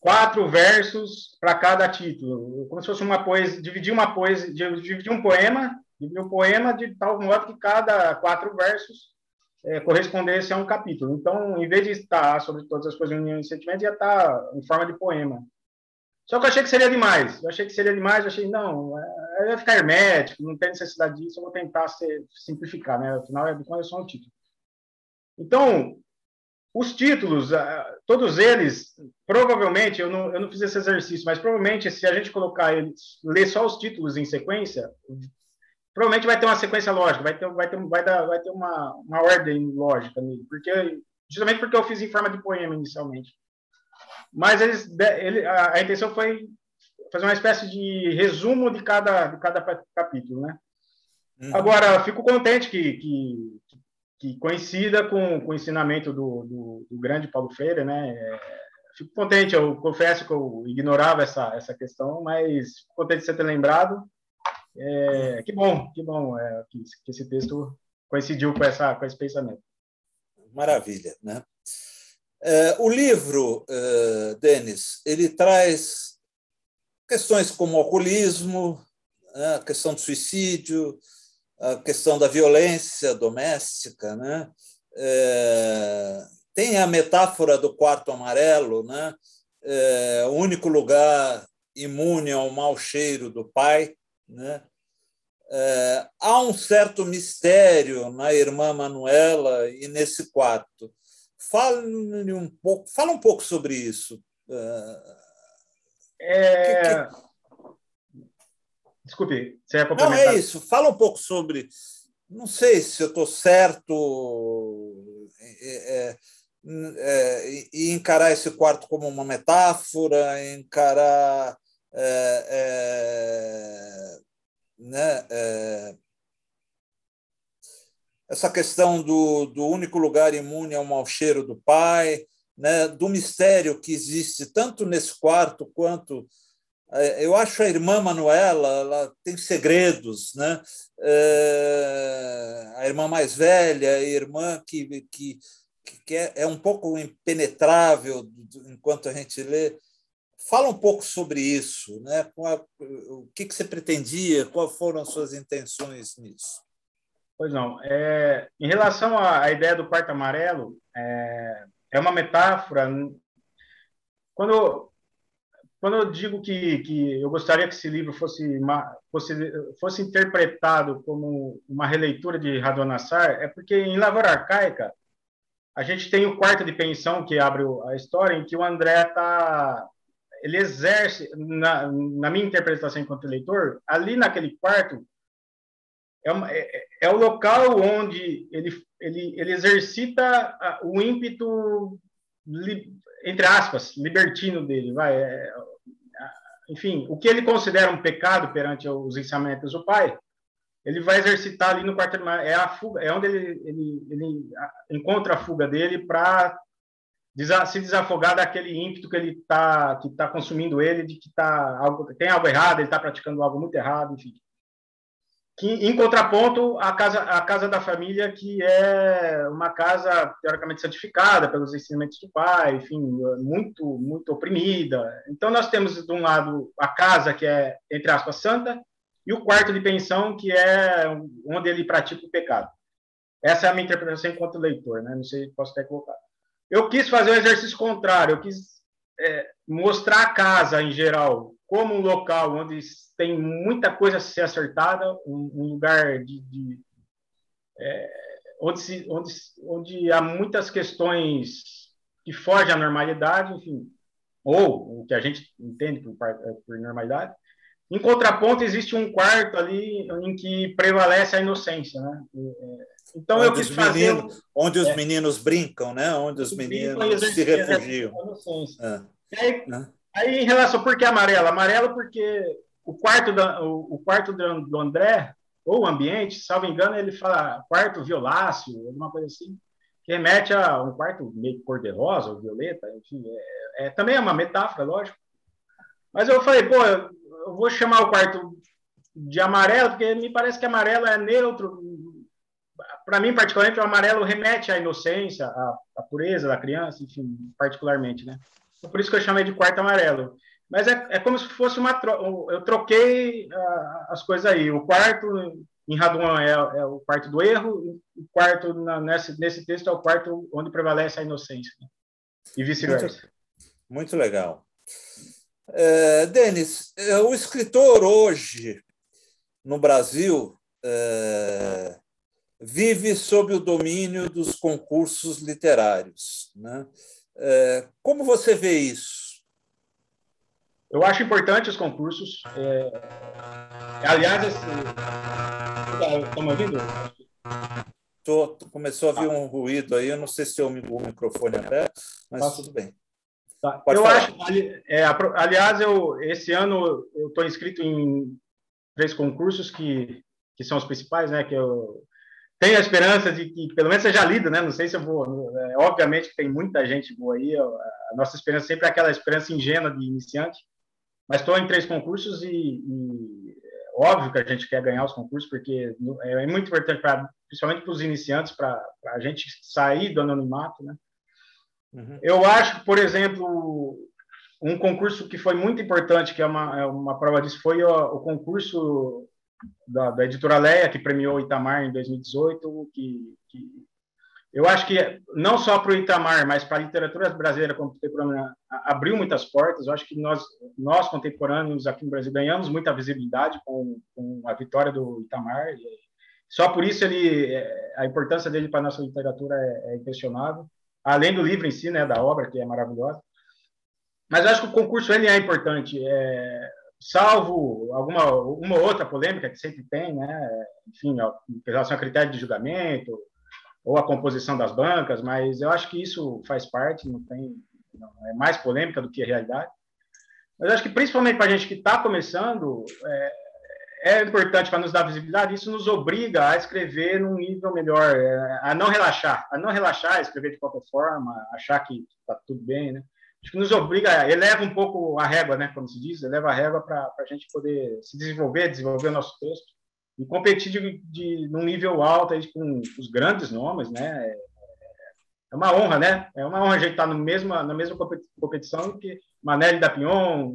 quatro versos para cada título, como se fosse uma poesia, dividir uma poesia, dividir um poema, dividir um poema de tal modo que cada quatro versos é, correspondesse a um capítulo. Então, em vez de estar sobre todas as coisas união e sentimento, ia estar em forma de poema. Só que eu achei que seria demais. Eu achei que seria demais, eu achei, não, é, vai ficar hermético, não tem necessidade disso, eu vou tentar ser, simplificar, né? Afinal, é de só um título. Então, os títulos, ah, todos eles, provavelmente, eu não, eu não fiz esse exercício, mas provavelmente, se a gente colocar eles, ler só os títulos em sequência, provavelmente vai ter uma sequência lógica, vai ter, vai ter, vai dar, vai ter uma, uma ordem lógica nele, porque, justamente porque eu fiz em forma de poema inicialmente. Mas eles, ele, a, a intenção foi fazer uma espécie de resumo de cada, de cada capítulo, né? Uhum. Agora, fico contente que, que, que coincida com, com o ensinamento do, do, do grande Paulo Freire, né? É, fico contente, eu confesso que eu ignorava essa, essa questão, mas fico contente de você ter lembrado. É, que bom, que bom é, que, que, esse texto coincidiu com, essa, com esse pensamento. Maravilha, né? É, o livro, é, Denis, ele traz questões como alcoolismo, né? a questão do suicídio, a questão da violência doméstica, né? É, tem a metáfora do quarto amarelo, né? É, o único lugar imune ao mau cheiro do pai, né? É, há um certo mistério na irmã Manuela e nesse quarto. Fale um pouco, fala um pouco sobre isso. É... Que, que... Desculpe, você ia complementar? Não, é isso. Fala um pouco sobre. Não sei se eu estou certo é, é, é, e encarar esse quarto como uma metáfora, encarar. Né, essa questão do, do único lugar imune ao mau cheiro do pai, né, do mistério que existe tanto nesse quarto quanto eu acho a irmã Manuela ela tem segredos, né? É, a irmã mais velha, a irmã que, que, que é, é um pouco impenetrável enquanto a gente lê. Fala um pouco sobre isso, né? O que, que você pretendia? Quais foram as suas intenções nisso? Pois não. É, em relação à, ideia do quarto amarelo, é, é uma metáfora. Quando quando eu digo que, que eu gostaria que esse livro fosse, uma, fosse, fosse interpretado como uma releitura de Radonassar, é porque em Lavoura Arcaica a gente tem o quarto de pensão que abre a história, em que o André está ele exerce, na, na, minha interpretação enquanto leitor, ali naquele quarto, é, uma, é, é, o local onde ele, ele, ele exercita o ímpeto entre aspas, libertino dele, vai, é, enfim, o que ele considera um pecado perante os ensinamentos do pai, ele vai exercitar ali no quarto é a fuga, é onde ele, ele, ele encontra a fuga dele para se desafogar daquele ímpeto que ele tá que tá consumindo ele de que tá algo tem algo errado, ele está praticando algo muito errado, enfim. Que, em contraponto à casa, à casa da família, que é uma casa teoricamente santificada pelos ensinamentos do pai, enfim, muito, muito oprimida. Então, nós temos, de um lado, a casa, que é, entre aspas, santa, e o quarto de pensão, que é onde ele pratica o pecado. Essa é a minha interpretação enquanto leitor, né? não sei se posso até colocar. Eu quis fazer o um exercício contrário, eu quis é, mostrar a casa, em geral, como um local onde tem muita coisa a ser acertada, um, um lugar de, de é, onde, se, onde, onde há muitas questões que fogem à normalidade, enfim, ou o que a gente entende por, por normalidade. Em contraponto, existe um quarto ali em que prevalece a inocência, né? É, então onde eu quis fazer meninos, onde os é, meninos brincam, né? Onde os meninos se refugiam. É. Aí, né? Aí, em relação por que amarela? Amarela porque o quarto, da, o, o, quarto do André, ou o ambiente, salvo engano, ele fala quarto violáceo, alguma coisa assim, que remete a um quarto meio cor-de-rosa ou violeta, enfim, é, é, também é uma metáfora, lógico. Mas eu falei, pô, eu vou chamar o quarto de amarelo, porque me parece que amarelo é neutro. Para mim, particularmente, o amarelo remete à inocência, à, à pureza da criança, enfim, particularmente, né? Por isso que eu chamei de quarto amarelo. Mas é, é como se fosse uma. Tro... Eu troquei uh, as coisas aí. O quarto em Radouan é, é, o quarto do erro, o quarto na, nesse, nesse texto é o quarto onde prevalece a inocência. Né? E vice-versa. Muito, muito, legal. É, Denis, é, o escritor hoje no Brasil é, vive sob o domínio dos concursos literários. Né? É, como você vê isso? Eu acho importante os concursos. É... Aliás, esse... estão me ouvindo? Tô, começou a vir um ruído aí, eu não sei se é o microfone aberto, mas tá. tudo bem. Tá. eu falar. acho, é, aliás, eu, esse ano eu estou inscrito em três concursos que, que são os principais, né? Que eu tenho a esperança de que pelo menos seja lido, né? Não sei se eu vou. É, obviamente que tem muita gente boa aí. A nossa esperança sempre é aquela esperança ingênua de iniciante. Mas estou em três concursos e, e, é óbvio que a gente quer ganhar os concursos, porque é, é muito importante, pra, principalmente para os iniciantes, para a gente sair do anonimato. Né? Uhum. Eu acho, por exemplo, um concurso que foi muito importante, que é uma, é uma prova disso, foi o, o concurso da, da, editora Leia, que premiou o Itamar em 2018, que, que eu acho que não só para o Itamar, mas para a literatura brasileira contemporânea abriu muitas portas. Eu acho que nós, nós contemporâneos aqui no Brasil ganhamos muita visibilidade com, com a vitória do Itamar. Só por isso ele, a importância dele para a nossa literatura é, é inquestionável. Além do livro em si, né, da obra que é maravilhosa. Mas eu acho que o concurso ele é importante. É, salvo alguma uma outra polêmica que sempre tem, né? Enfim, em relação a critério de julgamento, ou a composição das bancas, mas eu acho que isso faz parte, não tem, não, é mais polêmica do que a realidade. Mas acho que principalmente para a gente que está começando, é, é importante para nos dar visibilidade, isso nos obriga a escrever num nível melhor, é, a não relaxar, a não relaxar, escrever de qualquer forma, achar que está tudo bem, né? Acho que nos obriga, eleva um pouco a régua, né, como se diz, eleva a régua para a gente poder se desenvolver, desenvolver o nosso texto e competir de, de num nível alto aí, com os grandes nomes, né? É, uma honra, né? É uma honra a gente estar no mesma, na mesma competição que Manelli da Pion,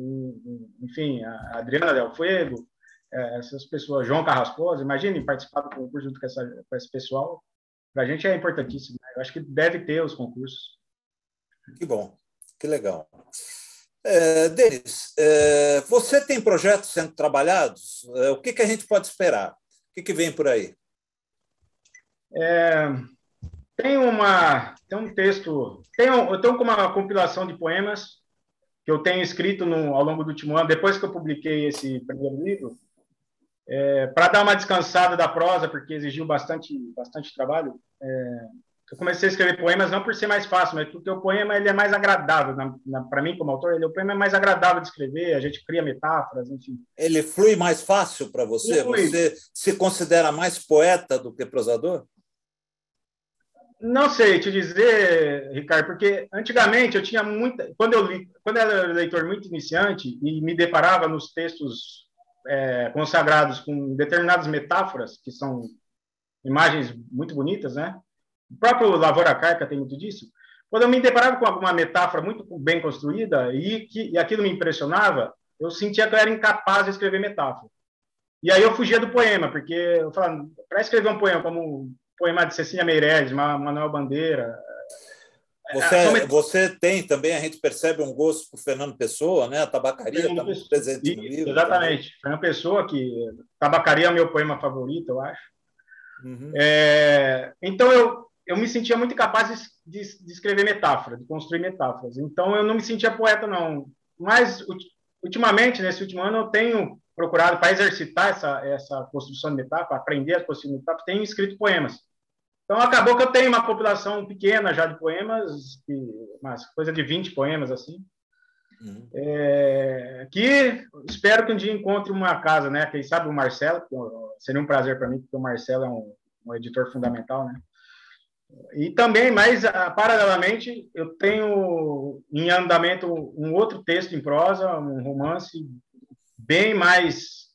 enfim, a Adriana Del Fuego, é, essas pessoas, João Carrascosa, imagine participar do concurso junto com, essa, com esse pessoal. Para a gente é importantíssimo. Né? Eu acho que deve ter os concursos. Que bom, que legal. É, Denis, é, você tem projetos sendo trabalhados? É, o que, que a gente pode esperar? O que, que vem por aí? É, tem uma tem um texto, tem um, eu tenho uma compilação de poemas que eu tenho escrito no, ao longo do último ano, depois que eu publiquei esse primeiro livro, é, para dar uma descansada da prosa, porque exigiu bastante bastante trabalho. É, eu comecei a escrever poemas não por ser mais fácil, mas porque o poema ele é mais agradável. Para mim, como autor, ele, o poema é mais agradável de escrever, a gente cria metáforas, enfim. Ele flui mais fácil para você? Você se considera mais poeta do que prosador? Não sei te dizer, Ricardo, porque antigamente eu tinha muita. Quando eu li, quando eu era leitor muito iniciante e me deparava nos textos é, consagrados com determinadas metáforas, que são imagens muito bonitas, né? O próprio Lavoura Carca tem muito disso. Quando eu me deparava com alguma metáfora muito bem construída e, que, e aquilo me impressionava, eu sentia que eu era incapaz de escrever metáfora. E aí eu fugia do poema, porque eu falava, para escrever um poema como o poema de Cecília Meirelles, Manuel Bandeira, você, é, você tem também, a gente percebe um gosto por Fernando Pessoa, né? A tabacaria está muito presente no livro. Exatamente. Também. Fernando Pessoa, que tabacaria é o meu poema favorito, eu acho. Uhum. É, então eu, eu me sentia muito capaz de, de, de, escrever metáforas, de construir metáforas. Então eu não me sentia poeta, não. Mas ultimamente, nesse último ano, eu tenho procurado, para exercitar essa, essa construção de metáfora, aprender a construir metáfora, tenho escrito poemas. Então, acabou que eu tenho uma compilação pequena já de poemas, mas coisa de 20 poemas, assim, uhum. é, que espero que um dia encontre uma casa, né? Quem sabe o Marcelo, seria um prazer para mim, porque o Marcelo é um, um, editor fundamental, né? E também, mais paralelamente, eu tenho em andamento um outro texto em prosa, um romance bem mais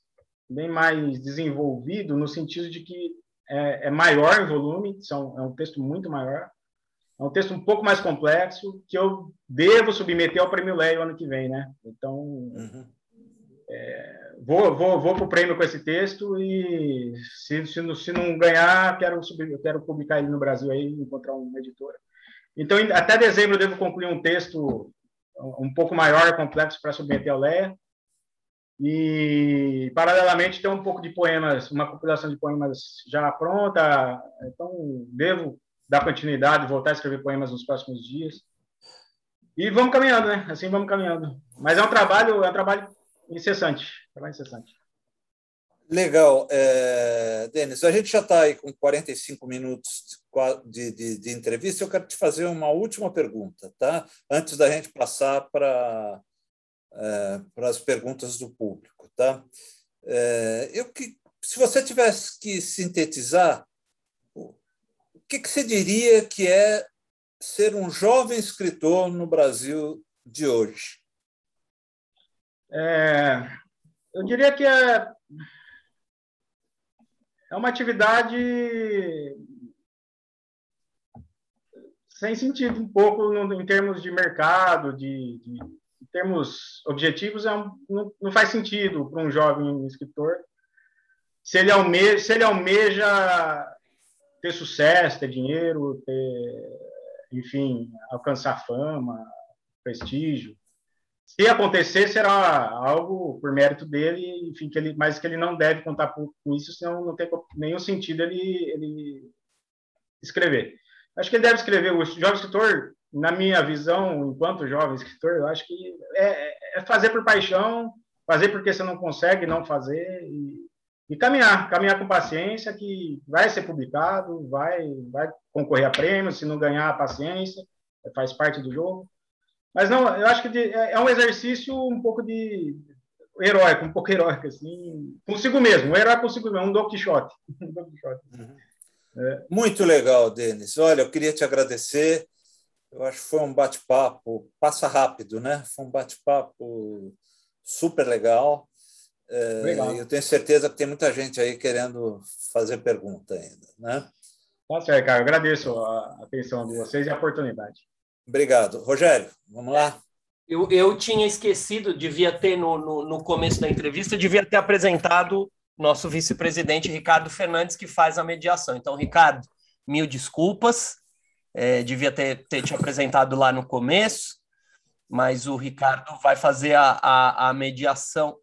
bem mais desenvolvido no sentido de que é, é maior em volume, são, é um texto muito maior, é um texto um pouco mais complexo, que eu devo submeter ao Prêmio Leio ano que vem, né? Então, uhum. é, vou, vou, vou para o prêmio com esse texto e se, se, se não ganhar, quero, quero publicar ele no Brasil aí, encontrar uma editora. Então, até dezembro eu devo concluir um texto um pouco maior, complexo, para submeter ao Leia. E, paralelamente, tem um pouco de poemas, uma compilação de poemas já pronta. Então, devo dar continuidade, voltar a escrever poemas nos próximos dias. E vamos caminhando, né? Assim vamos caminhando. Mas é um trabalho, é um trabalho incessante. Trabalho incessante. Legal. É, Denis, a gente já está aí com 45 minutos de, de, de entrevista. Eu quero te fazer uma última pergunta, tá? Antes da gente passar para é, as perguntas do público. Tá? É, eu que, se você tivesse que sintetizar, o que, que você diria que é ser um jovem escritor no Brasil de hoje? É, eu diria que é, é uma atividade sem sentido um pouco em termos de mercado, de, de termos objetivos, é um, não, não, faz sentido para um jovem escritor. Se ele, almeja, se ele almeja ter sucesso, ter dinheiro, ter, enfim, alcançar fama, prestígio, se acontecer, será algo por mérito dele, enfim, que ele, mas que ele não deve contar com isso, senão não tem nenhum sentido ele, ele escrever. Acho que ele deve escrever. O jovem escritor na minha visão, enquanto jovem escritor, eu acho que é, é fazer por paixão, fazer porque você não consegue não fazer e, e, caminhar, caminhar com paciência, que vai ser publicado, vai, vai concorrer a prêmios, se não ganhar, paciência, faz parte do jogo. Mas não, eu acho que de, é, é um exercício um pouco de heróico, um pouco heróico, assim, consigo mesmo, um herói consigo mesmo, um Don Quixote. Um Don Quixote. Uhum. É. Muito legal, Denis. Olha, eu queria te agradecer. Eu acho que foi um bate-papo, passa rápido, né? Foi um bate-papo super legal. É, legal. Eu tenho certeza que tem muita gente aí querendo fazer pergunta ainda, né? Tá certo, cara. Eu agradeço a atenção de vocês e a oportunidade. Obrigado. Rogério, vamos lá? Eu, eu tinha esquecido, devia ter no, no, no começo da entrevista, devia ter apresentado nosso vice-presidente Ricardo Fernandes, que faz a mediação. Então, Ricardo, mil desculpas. É, devia ter, ter te apresentado lá no começo, mas o Ricardo vai fazer a, a, a mediação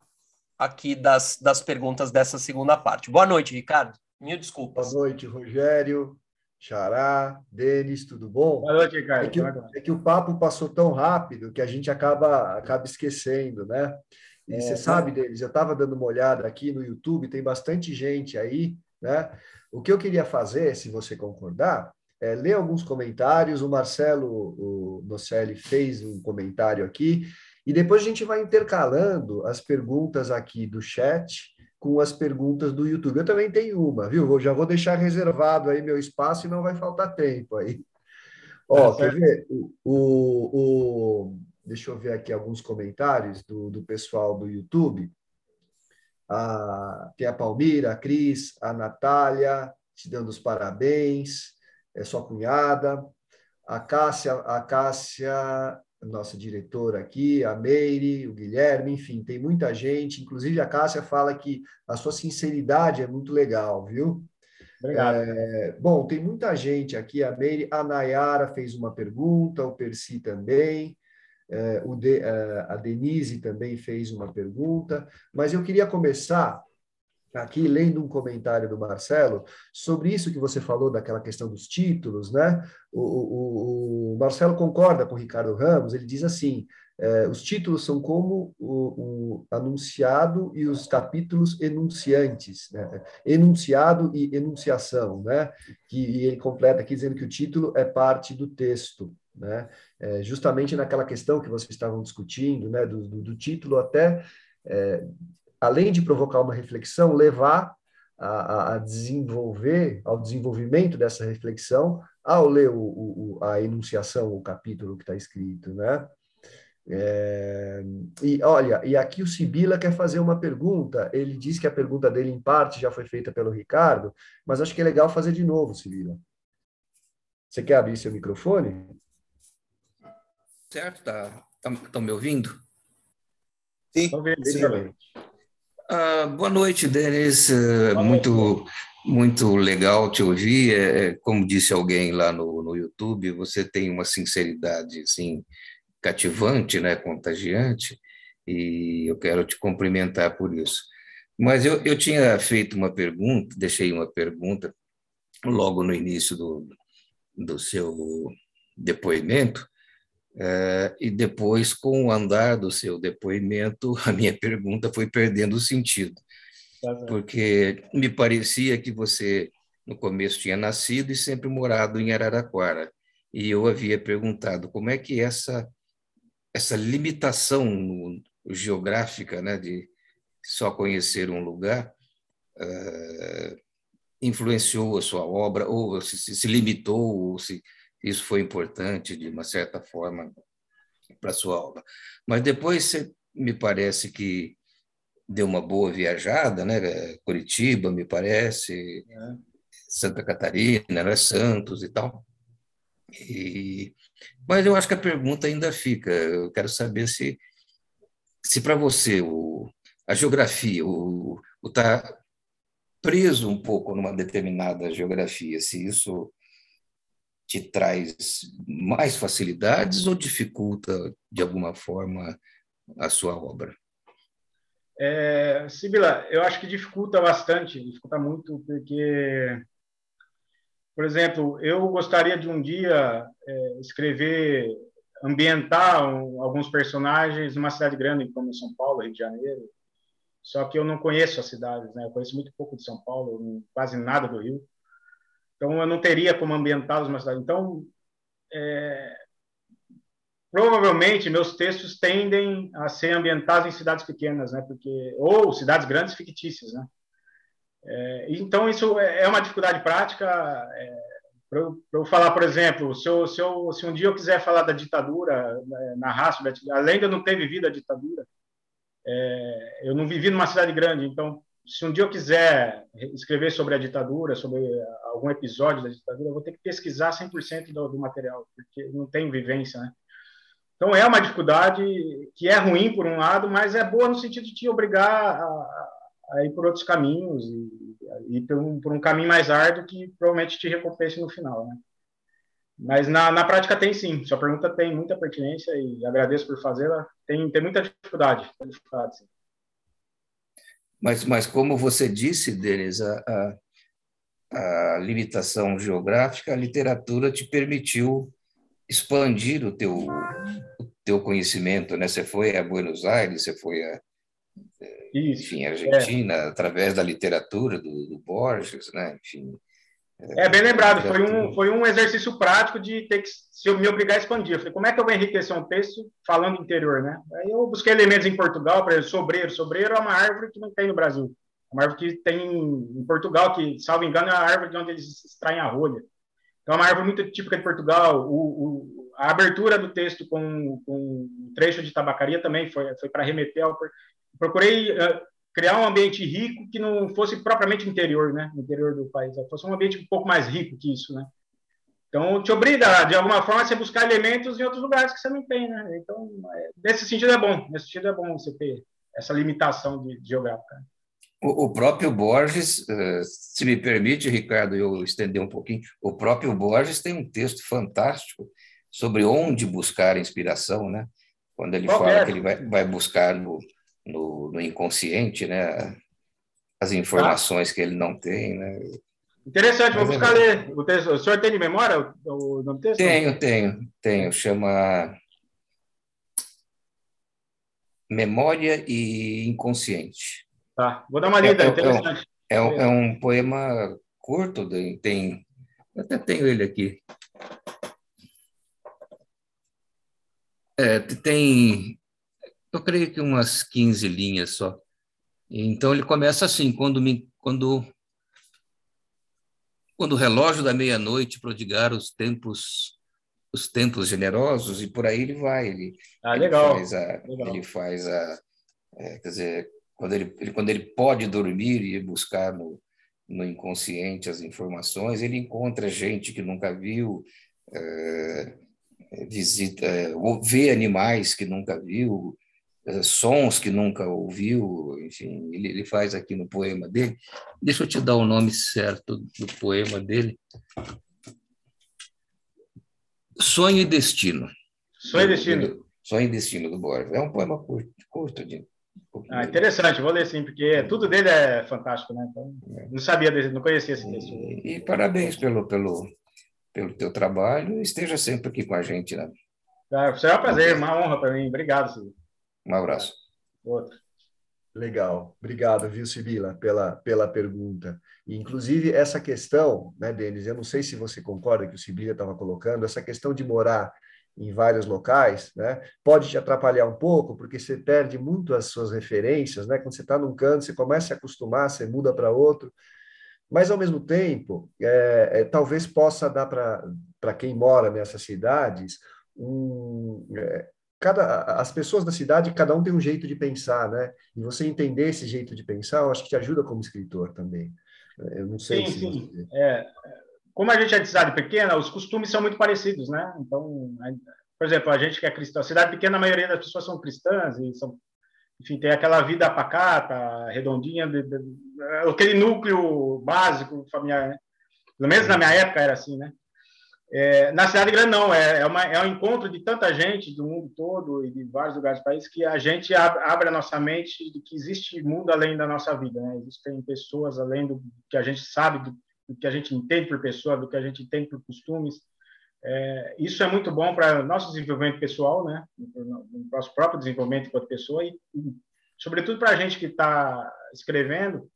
aqui das, das perguntas dessa segunda parte. Boa noite, Ricardo. Mil desculpas. Boa noite, Rogério, Xará, Denis, tudo bom? Boa noite, Ricardo. É que, é que o papo passou tão rápido que a gente acaba, acaba esquecendo, né? E é, você sabe, Denis, eu estava dando uma olhada aqui no YouTube, tem bastante gente aí, né? O que eu queria fazer, se você concordar, é, ler alguns comentários. O Marcelo o Nocelli fez um comentário aqui, e depois a gente vai intercalando as perguntas aqui do chat com as perguntas do YouTube. Eu também tenho uma, viu? Eu já vou deixar reservado aí meu espaço e não vai faltar tempo aí. Ó, é, quer ver? O, o, o, deixa eu ver aqui alguns comentários do, do pessoal do YouTube. a, tem a Palmira, a Cris, a Natália, te dando os parabéns, é sua cunhada, a Cássia, a Cássia, nossa diretora aqui, a Meire, o Guilherme, enfim, tem muita gente, inclusive a Cássia fala que a sua sinceridade é muito legal, viu? Obrigado. É, bom, tem muita gente aqui, a Meire, a Nayara fez uma pergunta, o Percy também, é, o de, é, a Denise também fez uma pergunta, mas eu queria começar aqui lendo um comentário do Marcelo sobre isso que você falou daquela questão dos títulos, né? O, o, o Marcelo concorda com o Ricardo Ramos, ele diz assim: é, os títulos são como o, o, anunciado e os capítulos enunciantes, né? enunciado e enunciação, né? Que ele completa aqui dizendo que o título é parte do texto, né? É, justamente naquela questão que vocês estavam discutindo, né? Do, do, do título até é, além de provocar uma reflexão, levar a, a, desenvolver, ao desenvolvimento dessa reflexão, ao ler o, o, a enunciação, o capítulo que está escrito, né? É, e olha, e aqui o Sibila quer fazer uma pergunta. Ele diz que a pergunta dele, em parte, já foi feita pelo Ricardo, mas acho que é legal fazer de novo, Sibila. Você quer abrir seu microfone? Certo, tá. Estão tá, me ouvindo? Sim, sim. Ah, boa noite, Denis. Boa muito, noite. muito legal te ouvir. É, é, como disse alguém lá no, no YouTube, você tem uma sinceridade assim, cativante, né, contagiante, e eu quero te cumprimentar por isso. Mas eu, eu tinha feito uma pergunta, deixei uma pergunta logo no início do, do seu depoimento, é, e depois, com o andar do seu depoimento, a minha pergunta foi perdendo sentido, tá porque me parecia que você, no começo, tinha nascido e sempre morado em Araraquara. E eu havia perguntado como é que essa, essa limitação no, geográfica, né, de só conhecer um lugar, uh, influenciou a sua obra, ou se, se limitou, ou se isso foi importante, de uma certa forma, para a sua obra. Mas depois você me parece que deu uma boa viajada, né? Curitiba, me parece, é. Santa Catarina, né? Santos e tal. E... Mas eu acho que a pergunta ainda fica. Eu quero saber se, se para você o, a geografia, o estar tá preso um pouco numa determinada geografia, se isso te traz mais facilidades ou dificulta de alguma forma a sua obra? É, Sibila, eu acho que dificulta bastante, dificulta muito, porque, por exemplo, eu gostaria de um dia é, escrever, ambientar um, alguns personagens numa cidade grande como São Paulo, Rio de Janeiro, só que eu não conheço as cidades, né? Eu conheço muito pouco de São Paulo, quase nada do Rio. Então, eu não teria como ambientá-los numa cidade. Então, é, provavelmente, meus textos tendem a ser ambientados em cidades pequenas, né? Porque, ou cidades grandes fictícias, né? É, então, isso é, é uma dificuldade prática. É, para eu, eu, falar, por exemplo, se, eu, se, eu, se, um dia eu quiser falar da ditadura, né, narrar sobre a além de eu não ter vivido a ditadura, é, eu não vivi numa cidade grande, então se um dia eu quiser escrever sobre a ditadura, sobre algum episódio da ditadura, eu vou ter que pesquisar 100% do, do material, porque não tenho vivência, né? Então é uma dificuldade que é ruim por um lado, mas é boa no sentido de te obrigar a, a ir por outros caminhos e ir por um, por um, caminho mais árduo que provavelmente te recompense no final, né? Mas na, na prática tem sim. Sua pergunta tem muita pertinência e agradeço por fazê-la. Tem, tem muita dificuldade, dificuldade sim. Mas, mas como você disse, Denis, a, a, a limitação geográfica, a literatura te permitiu expandir o teu, o teu conhecimento, né? Você foi a Buenos Aires, você foi a enfim, Argentina, é. através da literatura do, do Borges, né? Enfim, é bem lembrado, foi um, foi um exercício prático de ter que se eu me obrigar a expandir. Eu falei, como é que eu vou enriquecer um texto falando interior, né? Aí eu busquei elementos em Portugal, por exemplo, sobreiro. Sobreiro é uma árvore que não tem no Brasil. É uma árvore que tem em Portugal, que, salvo engano, é a árvore de onde eles extraem a rolha. Então, é uma árvore muito típica de Portugal. O, o, a abertura do texto com, com um trecho de tabacaria também foi, foi para remeter ao... Procurei uh, criar um ambiente rico que não fosse propriamente interior, né? Interior do país, fosse um ambiente um pouco mais rico que isso, né? Então, te obriga, de alguma forma, a você buscar elementos em outros lugares que você não tem, né? Então, é, nesse sentido é bom, nesse sentido é bom você ter essa limitação de, de geográfica. O, o, próprio Borges, eh, se me permite, Ricardo, eu estender um pouquinho, o próprio Borges tem um texto fantástico sobre onde buscar inspiração, né? Quando ele Qual fala é? que ele vai, vai buscar no, no, no, inconsciente, né? As informações ah. que ele não tem, né? Interessante, vou é buscar é... ler o texto. O senhor tem de memória o, nome do texto? Tenho, tenho, tenho. Chama Memória e Inconsciente. Tá, vou dar uma lida, é, interessante. É, um, é um poema curto, tem, eu até tenho ele aqui. É, tem, eu creio que umas 15 linhas só. Então ele começa assim, quando me, quando quando o relógio da meia-noite prodigar os tempos os tempos generosos e por aí ele vai ele, ah, legal. ele faz a, legal. ele faz a é, quer dizer quando ele, ele, quando ele pode dormir e buscar no, no inconsciente as informações ele encontra gente que nunca viu é, visita é, vê animais que nunca viu sons que nunca ouviu, enfim, ele, ele faz aqui no poema dele. Deixa eu te dar o nome certo do poema dele. Sonho e Destino. Sonho e Destino. Sonho e Destino do Borges. É um poema curto, curto de ah, interessante, vou ler sim, porque tudo dele é fantástico, né? Então, é. não sabia, desse, não conhecia esse texto. E, e, parabéns pelo, pelo, pelo teu trabalho, esteja sempre aqui com a gente, né? Ah, será um prazer, uma honra para mim. Obrigado, Silvio. Um abraço. Outro. Legal. Obrigado, viu, Sibila, pela, pela pergunta. E, inclusive, essa questão, né, Denis, eu não sei se você concorda que o Sibila estava colocando, essa questão de morar em vários locais, né, pode te atrapalhar um pouco, porque você perde muito as suas referências, né? Quando você está num canto, você começa a acostumar, você muda para outro, mas, ao mesmo tempo, é, é, talvez possa dar para quem mora nessas cidades um, é, cada as pessoas da cidade, cada um tem um jeito de pensar, né? E você entender esse jeito de pensar, eu acho que te ajuda como escritor também. Eu não sei. Sim, se sim. Você... É, como a gente é de cidade pequena, os costumes são muito parecidos, né? Então, por exemplo, a gente que é cristão, cidade pequena, a maioria das pessoas são cristãs e são, enfim, tem aquela vida pacata, redondinha, de, de, aquele núcleo básico familiar, né? Pelo menos na minha época era assim, né? É, na cidade grande não, é, é, uma, é, um encontro de tanta gente do mundo todo e de vários lugares do país que a gente abre, a nossa mente de que existe mundo além da nossa vida, né? Existem pessoas além do que a gente sabe, do, do que a gente entende por pessoa, do que a gente entende por costumes. É, isso é muito bom para nosso desenvolvimento pessoal, né? Nosso próprio desenvolvimento enquanto pessoa e, e sobretudo para a gente que está escrevendo,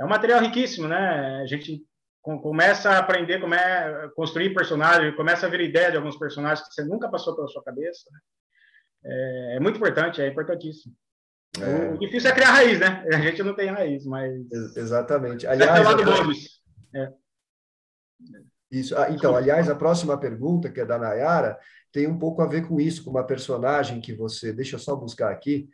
é um material riquíssimo, né? A gente começa a aprender como é construir personagem, começa a ver ideia de alguns personagens que você nunca passou pela sua cabeça. Né? É, é, muito importante, é importantíssimo. É. O difícil é criar raiz, né? A gente não tem raiz, mas. Exatamente. Aliás, a... é. Isso. Ah, então, aliás, a próxima pergunta, que é da Nayara, tem um pouco a ver com isso, com uma personagem que você. Deixa eu só buscar aqui.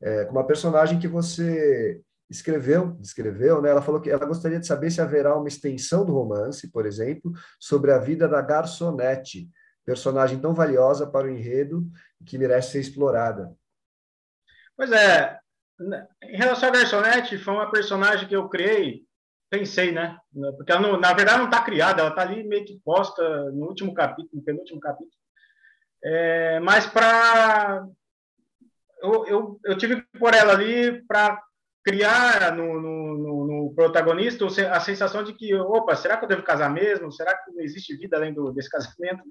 É, com uma personagem que você escreveu, descreveu, né? Ela falou que ela gostaria de saber se haverá uma extensão do romance, por exemplo, sobre a vida da garçonete, personagem tão valiosa para o enredo que merece ser explorada. Pois é, em relação à garçonete, foi uma personagem que eu criei, pensei, né? Porque ela não, na verdade não está criada, ela está ali meio que posta no último capítulo, no penúltimo capítulo. É, mas para eu, eu, eu tive que pôr ela ali para criar no, no, no, protagonista a sensação de que, opa, será que eu devo casar mesmo? Será que não existe vida além do, desse casamento?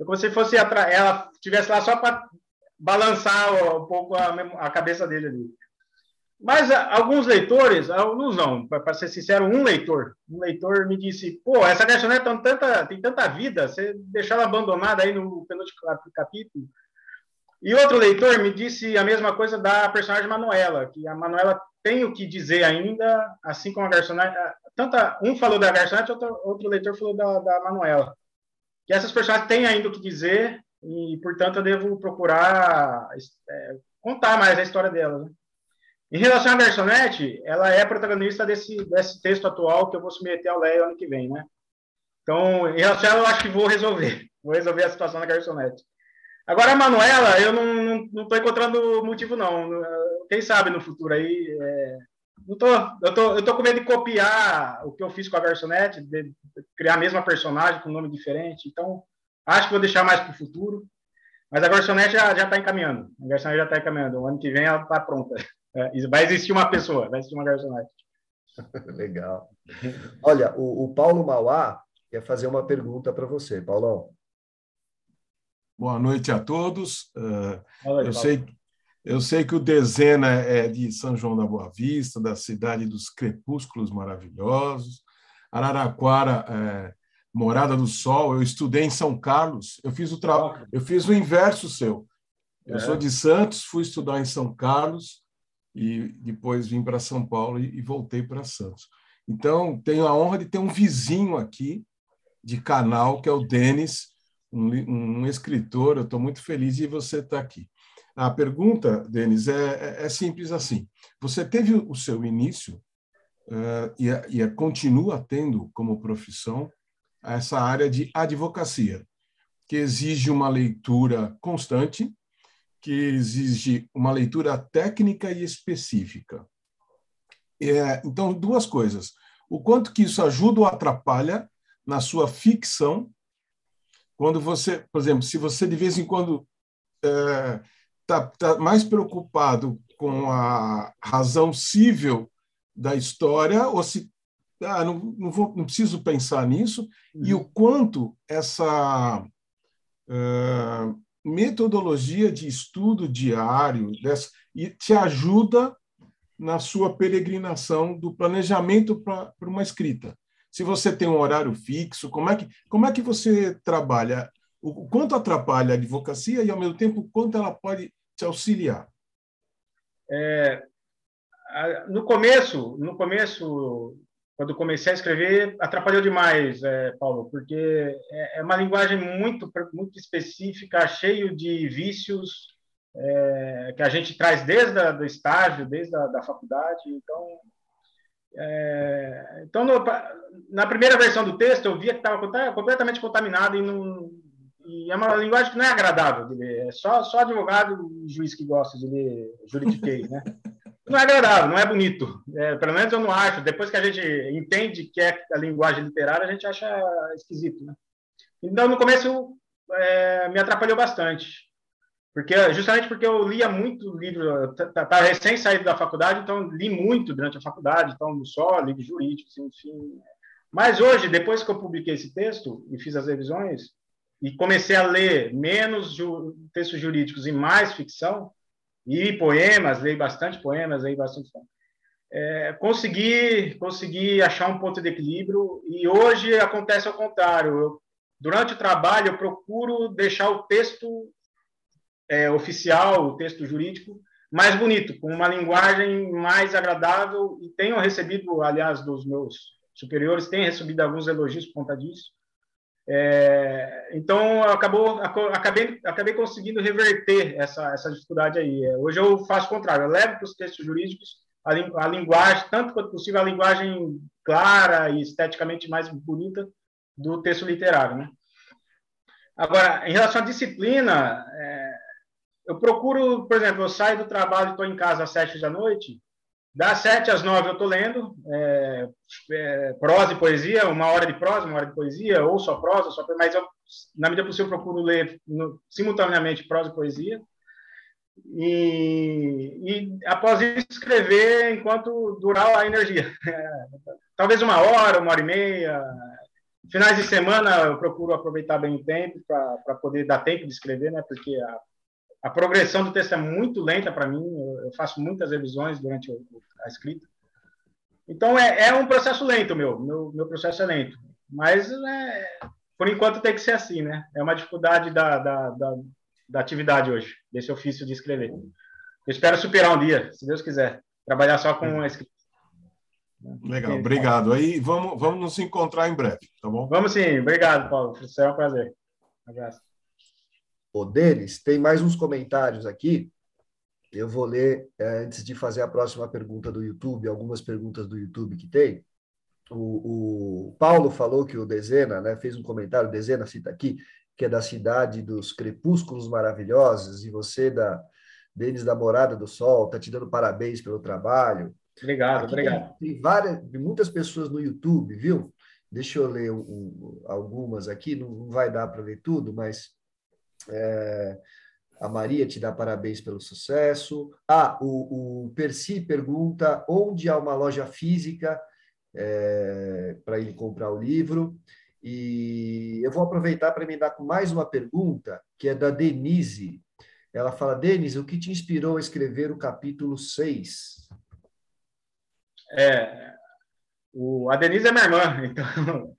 É como se fosse ela estivesse lá só para balançar um pouco a, a, cabeça dele ali. Mas alguns leitores, alguns não, para ser sincero, um leitor, um leitor me disse, pô, essa garçonete tem tanta, tem tanta vida, você deixar ela abandonada aí no penúltimo capítulo, e outro leitor me disse a mesma coisa da personagem Manuela, que a Manuela tem o que dizer ainda, assim como a garçonete. Tanto um falou da garçonete, outro, outro leitor falou da, da Manuela. Que essas personagens têm ainda o que dizer e, portanto, eu devo procurar é, contar mais a história delas. Né? Em relação à garçonete, ela é protagonista desse, desse texto atual que eu vou submeter ao Léo ano que vem, né? Então, em relação a ela, eu acho que vou resolver. Vou resolver a situação da garçonete. Agora, a Manuela, eu não estou encontrando motivo, não. Quem sabe no futuro aí. É... Não tô, eu, tô, eu tô com medo de copiar o que eu fiz com a garçonete, de criar a mesma personagem com nome diferente. Então, acho que vou deixar mais para o futuro. Mas a garçonete já está encaminhando. A garçonete já está encaminhando. O ano que vem ela está pronta. É, vai existir uma pessoa, vai existir uma garçonete. Legal. Olha, o, o Paulo Mauá quer fazer uma pergunta para você. Paulão. Boa noite a todos. Eu, sei, eu sei que o Dezena é de São João da Boa Vista, da cidade dos crepúsculos maravilhosos. Araraquara, é, Morada do Sol. Eu estudei em São Carlos. Eu fiz o, tra... eu fiz o inverso seu. Eu é. sou de Santos, fui estudar em São Carlos e depois vim para São Paulo e, e voltei para Santos. Então, tenho a honra de ter um vizinho aqui de canal, que é o Denis, um, um escritor. Eu estou muito feliz de você estar aqui. A pergunta, Denis, é, é, é simples assim. Você teve o seu início uh, e, e continua tendo como profissão essa área de advocacia, que exige uma leitura constante, que exige uma leitura técnica e específica. É, então, duas coisas. O quanto que isso ajuda ou atrapalha na sua ficção, quando você, por exemplo, se você de vez em quando está é, tá mais preocupado com a razão cível da história, ou se ah, não, não, vou, não preciso pensar nisso, uhum. e o quanto essa uh, metodologia de estudo diário dessa, e te ajuda na sua peregrinação do planejamento para uma escrita. Se você tem um horário fixo, como é que, como é que você trabalha? O quanto atrapalha a advocacia e, ao mesmo tempo, o quanto ela pode te auxiliar? É, no começo, no começo, quando comecei a escrever, atrapalhou demais, é, Paulo, porque é, é, uma linguagem muito, muito específica, cheio de vícios é, que a gente traz desde o estágio, desde a da faculdade. Então, é, então no, na primeira versão do texto, eu via que estava completamente contaminado e, não, e, é uma linguagem que não é agradável de ler. É só, só advogado e juiz que gosta de ler juridiquês, né? não é agradável, não é bonito. É, pelo menos eu não acho. Depois que a gente entende que é a linguagem literária, a gente acha esquisito. Né? Então, no começo, é, me atrapalhou bastante. Porque, justamente porque eu lia muito livro, estava tá, recém saído da faculdade, então li muito durante a faculdade, então só livros jurídicos, enfim. Mas hoje, depois que eu publiquei esse texto e fiz as revisões, e comecei a ler menos ju textos jurídicos e mais ficção, e poemas, leio bastante poemas, leio bastante. É, consegui, consegui achar um ponto de equilíbrio e hoje acontece ao contrário. Eu, durante o trabalho, eu procuro deixar o texto é, oficial, o texto jurídico, mais bonito, com uma linguagem mais agradável e tenho recebido, aliás, dos meus superiores, tenho recebido alguns elogios por conta disso. É, então acabou acabei acabei conseguindo reverter essa essa dificuldade aí é, hoje eu faço o contrário eu levo para os textos jurídicos a, a, linguagem tanto quanto possível a linguagem clara e esteticamente mais bonita do texto literário né agora em relação à disciplina é, eu procuro por exemplo eu saio do trabalho estou em casa às sete da noite das sete às nove eu estou lendo é, é, prosa e poesia, uma hora de prosa, uma hora de poesia, ou só prosa, só, mas eu, na medida possível, procuro ler no, simultaneamente prosa e poesia. E, e, após isso, escrever enquanto durar a energia. talvez uma hora, uma hora e meia. Finais de semana, eu procuro aproveitar bem o tempo para poder dar tempo de escrever, né? porque a a progressão do texto é muito lenta para mim, eu, faço muitas revisões durante a escrita. Então, é, é um processo lento, meu. meu. Meu processo é lento. Mas, é, por enquanto, tem que ser assim, né? É uma dificuldade da, da, da, da atividade hoje, desse ofício de escrever. Eu espero superar um dia, se Deus quiser. Trabalhar só com a escrita. Legal, obrigado. Aí vamos, vamos nos encontrar em breve, tá bom? Vamos sim, obrigado, Paulo. Foi um prazer. Um abraço o deles, tem mais uns comentários aqui. eu vou ler, é, antes de fazer a próxima pergunta do YouTube, algumas perguntas do YouTube que tem. O, o Paulo falou que o Dezena, né, fez um comentário, Dezena cita aqui, que é da cidade dos crepúsculos maravilhosos, e você da Denis da Morada do Sol, tá te dando parabéns pelo trabalho. Obrigado, Aqui obrigado. Tem, várias, muitas pessoas no YouTube, viu? Deixa eu ler um, algumas aqui, não, não vai dar para ler tudo, mas é, a Maria te dá parabéns pelo sucesso. Ah, o, o Percy pergunta onde há uma loja física é, para ele comprar o livro. E eu vou aproveitar para me dar com mais uma pergunta, que é da Denise. Ela fala, Denise, o que te inspirou a escrever o capítulo 6? É, o, a Denise é minha irmã, então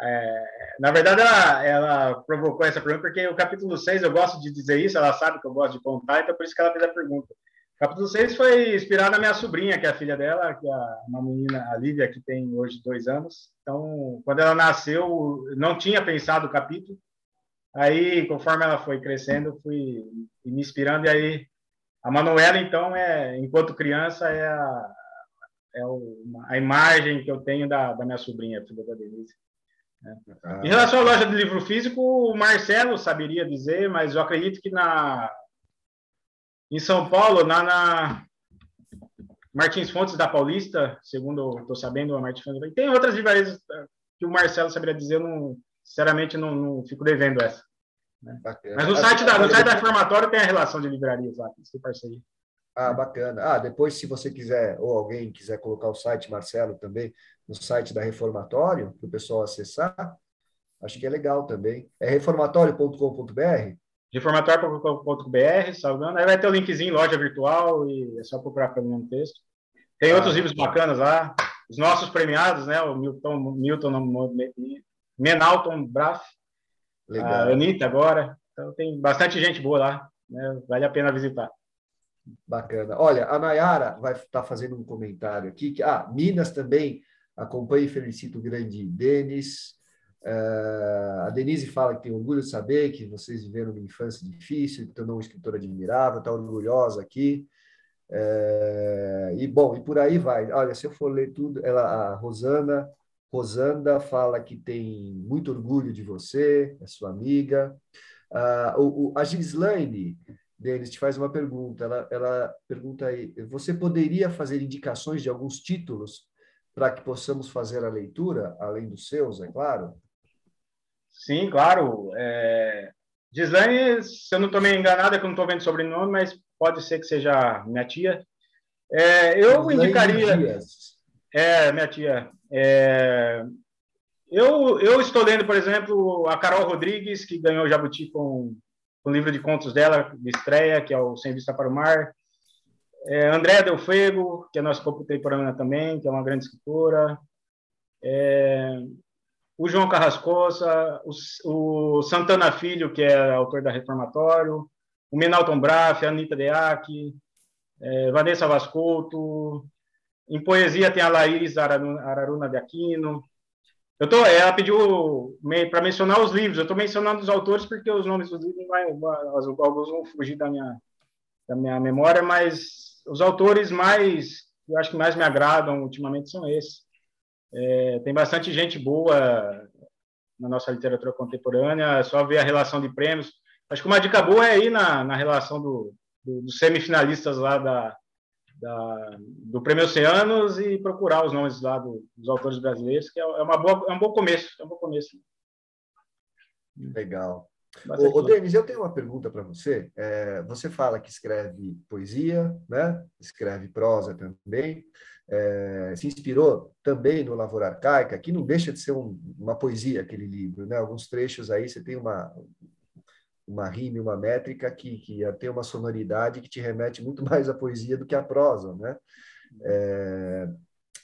é, na verdade, ela, ela, provocou essa pergunta porque o capítulo 6, eu gosto de dizer isso, ela sabe que eu gosto de contar, então por isso que ela fez a pergunta. O capítulo 6 foi inspirado na minha sobrinha, que é a filha dela, que é uma menina, a Lívia, que tem hoje dois anos. Então, quando ela nasceu, não tinha pensado o capítulo. Aí, conforme ela foi crescendo, fui me inspirando. E aí, a Manuela, então, é, enquanto criança, é a, é a imagem que eu tenho da, da minha sobrinha, filha da Denise. Ah. Em relação à loja de livro físico, o Marcelo saberia dizer, mas eu acredito que na em São Paulo, na, na Martins Fontes da Paulista, segundo estou sabendo, a Martins Fontes, tem outras livrarias eh, que o Marcelo saberia dizer, eu não, sinceramente não, não fico devendo essa. Né? Mas no site, da, no site da Reformatório tem a relação de livrarias lá, tem parceria. Ah, bacana. Ah, depois, se você quiser, ou alguém quiser colocar o site, Marcelo, também, no site da Reformatório, para o pessoal acessar, acho que é legal também. É reformatório.com.br? Reformatório.com.br, salvando. Aí vai ter o linkzinho, loja virtual, e é só procurar pelo mesmo texto. Tem ah, outros livros bacanas lá. Os nossos premiados, né? O Milton, Milton Menalton Braff, a Anitta agora. Então tem bastante gente boa lá. Né? Vale a pena visitar. Bacana. Olha, a Nayara vai estar tá fazendo um comentário aqui. Que, ah, Minas também acompanha e felicito o grande Denis. Uh, a Denise fala que tem orgulho de saber que vocês viveram uma infância difícil, que tornou uma escritora admirável, está orgulhosa aqui. Uh, e bom, e por aí vai. Olha, se eu for ler tudo, ela, a Rosana, Rosanda fala que tem muito orgulho de você, é sua amiga. Uh, o, o, a Gislaine Denis te faz uma pergunta. Ela, ela pergunta aí: você poderia fazer indicações de alguns títulos para que possamos fazer a leitura, além dos seus, é claro? Sim, claro. É... Gislaine, se eu não estou meio enganado, é que eu não estou vendo sobrenome, mas pode ser que seja minha tia. É, eu Gislaine indicaria. Dias. É, minha tia. É... Eu, eu estou lendo, por exemplo, a Carol Rodrigues, que ganhou o Jabuti com o livro de contos dela, de estreia, que é o Sem Vista para o Mar. É, Andréa Del Fuego, que é nossa contemporânea também, que é uma grande escritora. É, o João Carrascosa, o, o, Santana Filho, que é autor da Reformatório, o Menalton Braff, a Anitta Deac, é, Vanessa Vascolto. Em poesia tem a Laís Araruna de Aquino, eu tô, ela pediu para mencionar os livros. Eu estou mencionando os autores porque os nomes dos livros vai, alguns vão fugir da minha da minha memória, mas os autores mais eu acho que mais me agradam ultimamente são esses. É, tem bastante gente boa na nossa literatura contemporânea. É só ver a relação de prêmios. Acho que uma dica boa é ir na, na relação do, do, dos semifinalistas lá da da, do Prêmio Oceanos e procurar os nomes lá do, dos autores brasileiros, que é, é, uma boa, é um bom começo. É um bom começo. Legal. Ô, ô Denis, eu tenho uma pergunta para você. É, você fala que escreve poesia, né? escreve prosa também. É, se inspirou também no Lavoura Arcaica, que não deixa de ser um, uma poesia aquele livro. Né? Alguns trechos aí você tem uma, uma rima, uma métrica que, que tem uma sonoridade que te remete muito mais à poesia do que à prosa, né? É,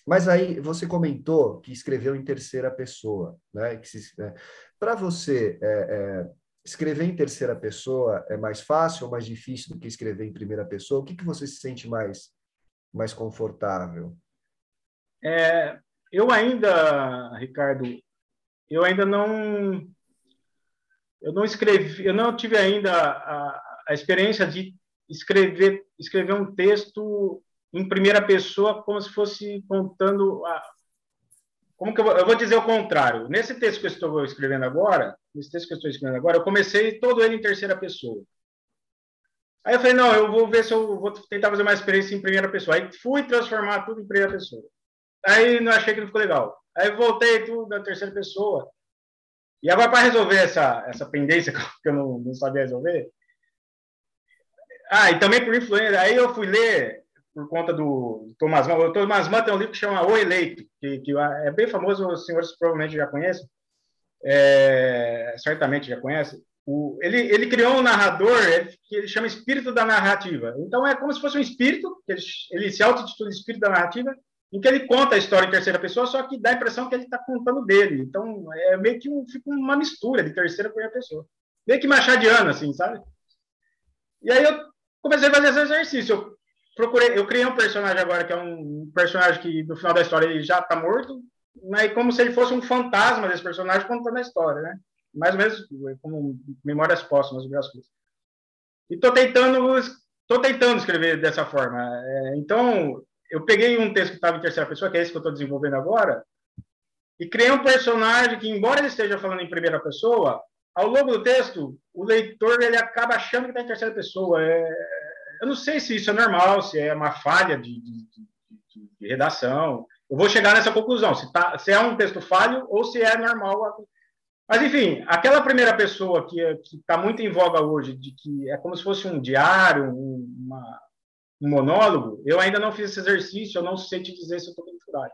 mas aí você comentou que escreveu em terceira pessoa, né? né? Para você, é, é, escrever em terceira pessoa é mais fácil ou mais difícil do que escrever em primeira pessoa? O que, que você se sente mais, mais confortável? É, eu ainda, Ricardo, eu ainda não eu não escrevi, eu não tive ainda a, a experiência de escrever, escrever um texto em primeira pessoa, como se fosse contando. A... Como que eu vou, eu vou dizer o contrário? Nesse texto que eu estou escrevendo agora, nesse texto que eu estou escrevendo agora, eu comecei todo ele em terceira pessoa. Aí eu falei, não, eu vou ver se eu vou tentar fazer uma experiência em primeira pessoa. Aí fui transformar tudo em primeira pessoa. Aí não achei que não ficou legal. Aí voltei tudo na terceira pessoa. E agora, para resolver essa, essa pendência que eu não, não sabia resolver. Ah, e também por influência. Aí eu fui ler, por conta do, Thomas Mann. O Thomas Mann tem um livro que chama O Eleito, que, que é bem famoso, os senhores provavelmente já conhecem. É, certamente já conhecem. O, ele, ele criou um narrador que ele chama espírito da narrativa. Então é como se fosse um espírito, ele, ele se auto-intitula espírito da narrativa, em que ele conta a história em terceira pessoa, só que dá a impressão que ele está contando dele. Então, é meio que um, fica uma mistura de terceira com primeira pessoa. Meio que machadiano, assim, sabe? E aí eu comecei a fazer esse exercício. Eu procurei, eu criei um personagem agora, que é um personagem que no final da história ele já está morto, mas como se ele fosse um fantasma desse personagem contando a história, né? Mais ou menos como memórias póstumas, as coisas. E tô tentando, tô tentando escrever dessa forma. É, então, eu peguei um texto que estava em terceira pessoa, que é esse que eu estou desenvolvendo agora, e criei um personagem que, embora ele esteja falando em primeira pessoa, ao longo do texto, o leitor ele acaba achando que está em terceira pessoa. É, eu não sei se isso é normal, se é uma falha de, de, de, de redação. Eu vou chegar nessa conclusão, se, tá, se é um texto falho ou se é normal. Mas, enfim, aquela primeira pessoa que está muito em voga hoje, de que é como se fosse um diário, uma, um monólogo, eu ainda não fiz esse exercício, eu não sei te dizer se eu estou mensurado.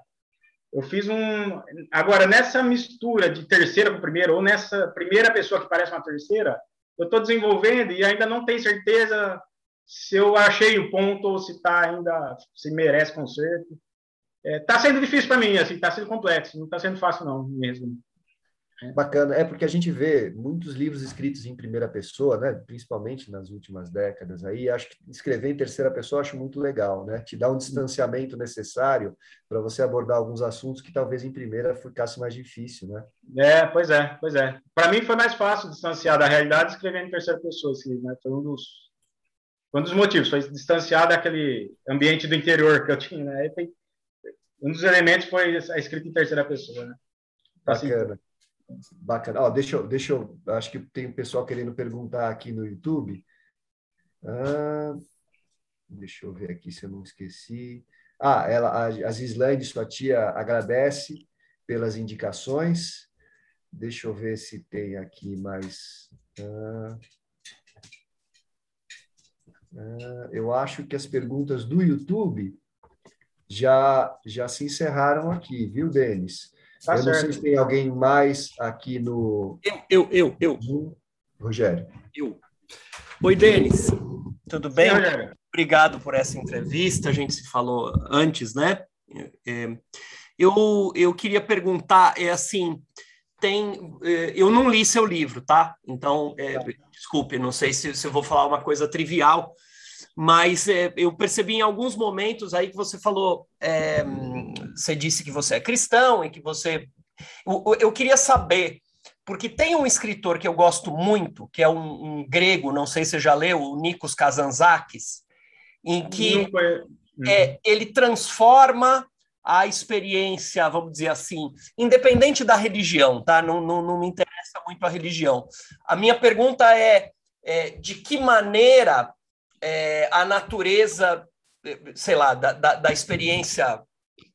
Eu fiz um. Agora, nessa mistura de terceira com primeira, ou nessa primeira pessoa que parece uma terceira, eu estou desenvolvendo e ainda não tenho certeza se eu achei o ponto ou se está ainda. se merece conserto. Está é, tá sendo difícil para mim, assim, está sendo complexo, não está sendo fácil, não, mesmo. Bacana. É porque a gente vê muitos livros escritos em primeira pessoa, né? principalmente nas últimas décadas. Aí acho que escrever em terceira pessoa acho muito legal, né? Te dá um distanciamento necessário para você abordar alguns assuntos que talvez em primeira ficasse mais difícil, né? É, pois é, pois é. Para mim foi mais fácil distanciar da realidade escrevendo em terceira pessoa, assim, né? Foi um dos, um dos motivos, foi distanciar daquele ambiente do interior que eu tinha, né? um dos elementos foi a escrita em terceira pessoa, né? Bacana. Assim, Bacana. Ó, deixa, eu, deixa eu. Acho que tem um pessoal querendo perguntar aqui no YouTube. Ah, deixa eu ver aqui se eu não esqueci. Ah, ela, a, a Gislaine, sua tia, agradece pelas indicações. Deixa eu ver se tem aqui mais. Ah, ah, eu acho que as perguntas do YouTube já, já se encerraram aqui, viu, Denis? Tá eu certo. não sei se tem alguém mais aqui no. Eu, eu, eu, eu. Rogério. Eu. Oi, Denis. Tudo bem? Sim, Obrigado por essa entrevista. A gente se falou antes, né? É, eu, eu queria perguntar, é assim, tem, é, eu não li seu livro, tá? Então, é, tá. desculpe, não sei se, se eu vou falar uma coisa trivial, mas é, eu percebi em alguns momentos aí que você falou, é, você disse que você é cristão e que você. Eu, eu, queria saber, porque tem um escritor que eu gosto muito, que é um, um grego, não sei se você já leu, o Nikos Kazantzakis, em que é, ele transforma a experiência, vamos dizer assim, independente da religião, tá? Não, não, não me interessa muito a religião. A minha pergunta é, é de que maneira é, a natureza, sei lá, da, da, da experiência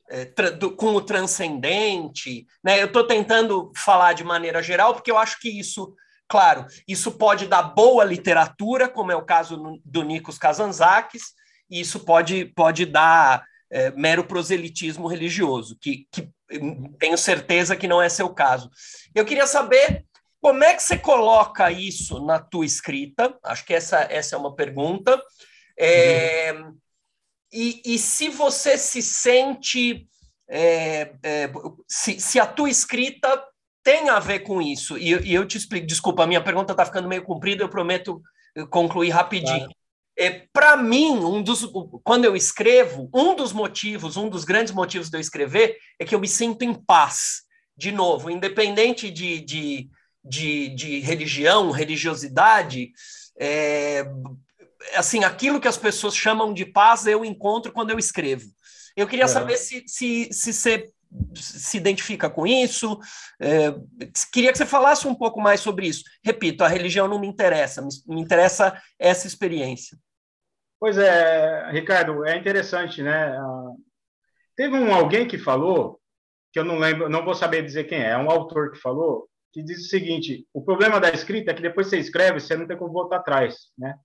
é, do, com o transcendente. Né? Eu estou tentando falar de maneira geral, porque eu acho que isso, claro, isso pode dar boa literatura, como é o caso do Nikos Kazantzakis, e isso pode, pode dar é, mero proselitismo religioso, que, que tenho certeza que não é seu caso. Eu queria saber como é que você coloca isso na tua escrita? Acho que essa, essa é uma pergunta. É, uhum. e, e se você se sente. É, é, se, se a tua escrita tem a ver com isso, e, e eu te explico, desculpa, a minha pergunta está ficando meio comprida, eu prometo concluir rapidinho. É, Para mim, um dos, quando eu escrevo, um dos motivos, um dos grandes motivos de eu escrever é que eu me sinto em paz. De novo, independente de, de de, de religião, religiosidade, é, assim, aquilo que as pessoas chamam de paz eu encontro quando eu escrevo. Eu queria é. saber se, se, se você se identifica com isso. É, queria que você falasse um pouco mais sobre isso. Repito, a religião não me interessa, me, me interessa essa experiência. Pois é, Ricardo, é interessante, né? Ah, teve um alguém que falou, que eu não lembro, não vou saber dizer quem é, é um autor que falou, que diz o seguinte: o problema da escrita é que depois você escreve, você não tem como voltar atrás, né?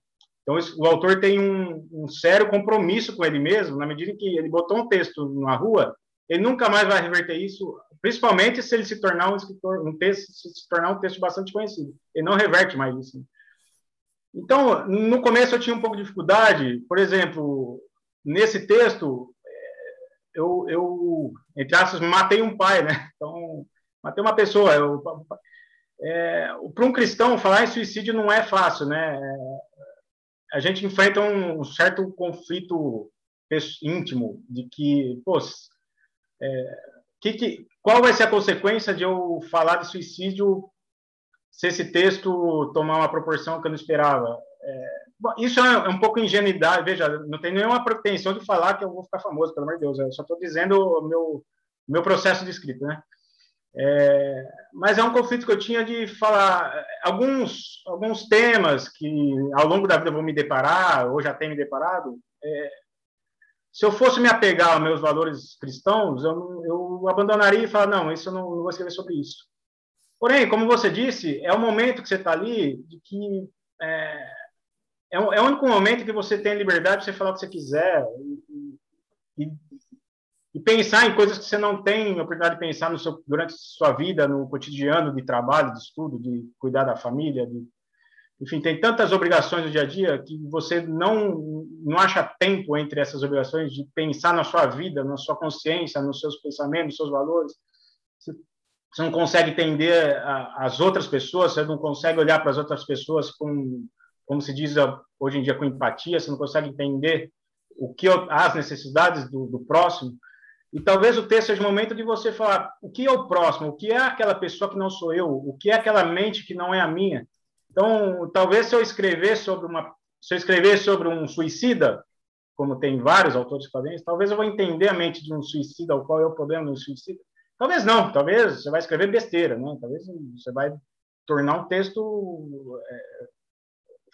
Então, o autor tem um, um, sério compromisso com ele mesmo, na medida em que ele botou um texto na rua, ele nunca mais vai reverter isso, principalmente se ele se tornar um escritor, um texto, se tornar um texto bastante conhecido. Ele não reverte mais isso. Então, no começo eu tinha um pouco de dificuldade, por exemplo, nesse texto, é, eu, eu entre aspas, matei um pai, né? Então, matei uma pessoa. Eu, é, para um cristão, falar em suicídio não é fácil, né? a gente enfrenta um certo conflito íntimo de que, pô, é, que, que, qual vai ser a consequência de eu falar de suicídio se esse texto tomar uma proporção que eu não esperava? É, bom, isso é, é um pouco ingenuidade, veja, não tem nenhuma pretensão de falar que eu vou ficar famoso, pelo amor de Deus, eu só estou dizendo o meu, meu processo de escrita, né? É, mas é um conflito que eu tinha de falar alguns alguns temas que ao longo da vida eu vou me deparar ou já tenho me deparado. É, se eu fosse me apegar aos meus valores cristãos, eu, eu abandonaria e falar não, isso eu não, não vou escrever sobre isso. Porém, como você disse, é o momento que você está ali de que é, é, é, o único momento que você tem liberdade de você falar o que você quiser e, e e pensar em coisas que você não tem oportunidade de pensar seu, durante sua vida, no cotidiano de trabalho, de estudo, de cuidar da família, de, enfim, tem tantas obrigações no dia a dia que você não não acha tempo entre essas obrigações de pensar na sua vida, na sua consciência, nos seus pensamentos, nos seus valores. Você, você não consegue entender a, as outras pessoas, você não consegue olhar para as outras pessoas com, como se diz hoje em dia, com empatia, você não consegue entender o que as necessidades do, do próximo. E talvez o texto seja o momento de você falar o que é o próximo, o que é aquela pessoa que não sou eu, o que é aquela mente que não é a minha. Então, talvez se eu escrever sobre uma, se eu escrever sobre um suicida, como tem vários autores que fazem isso, talvez eu vou entender a mente de um suicida, o qual é o problema do suicida. Talvez não, talvez você vai escrever besteira, né? Talvez você vai tornar um texto é,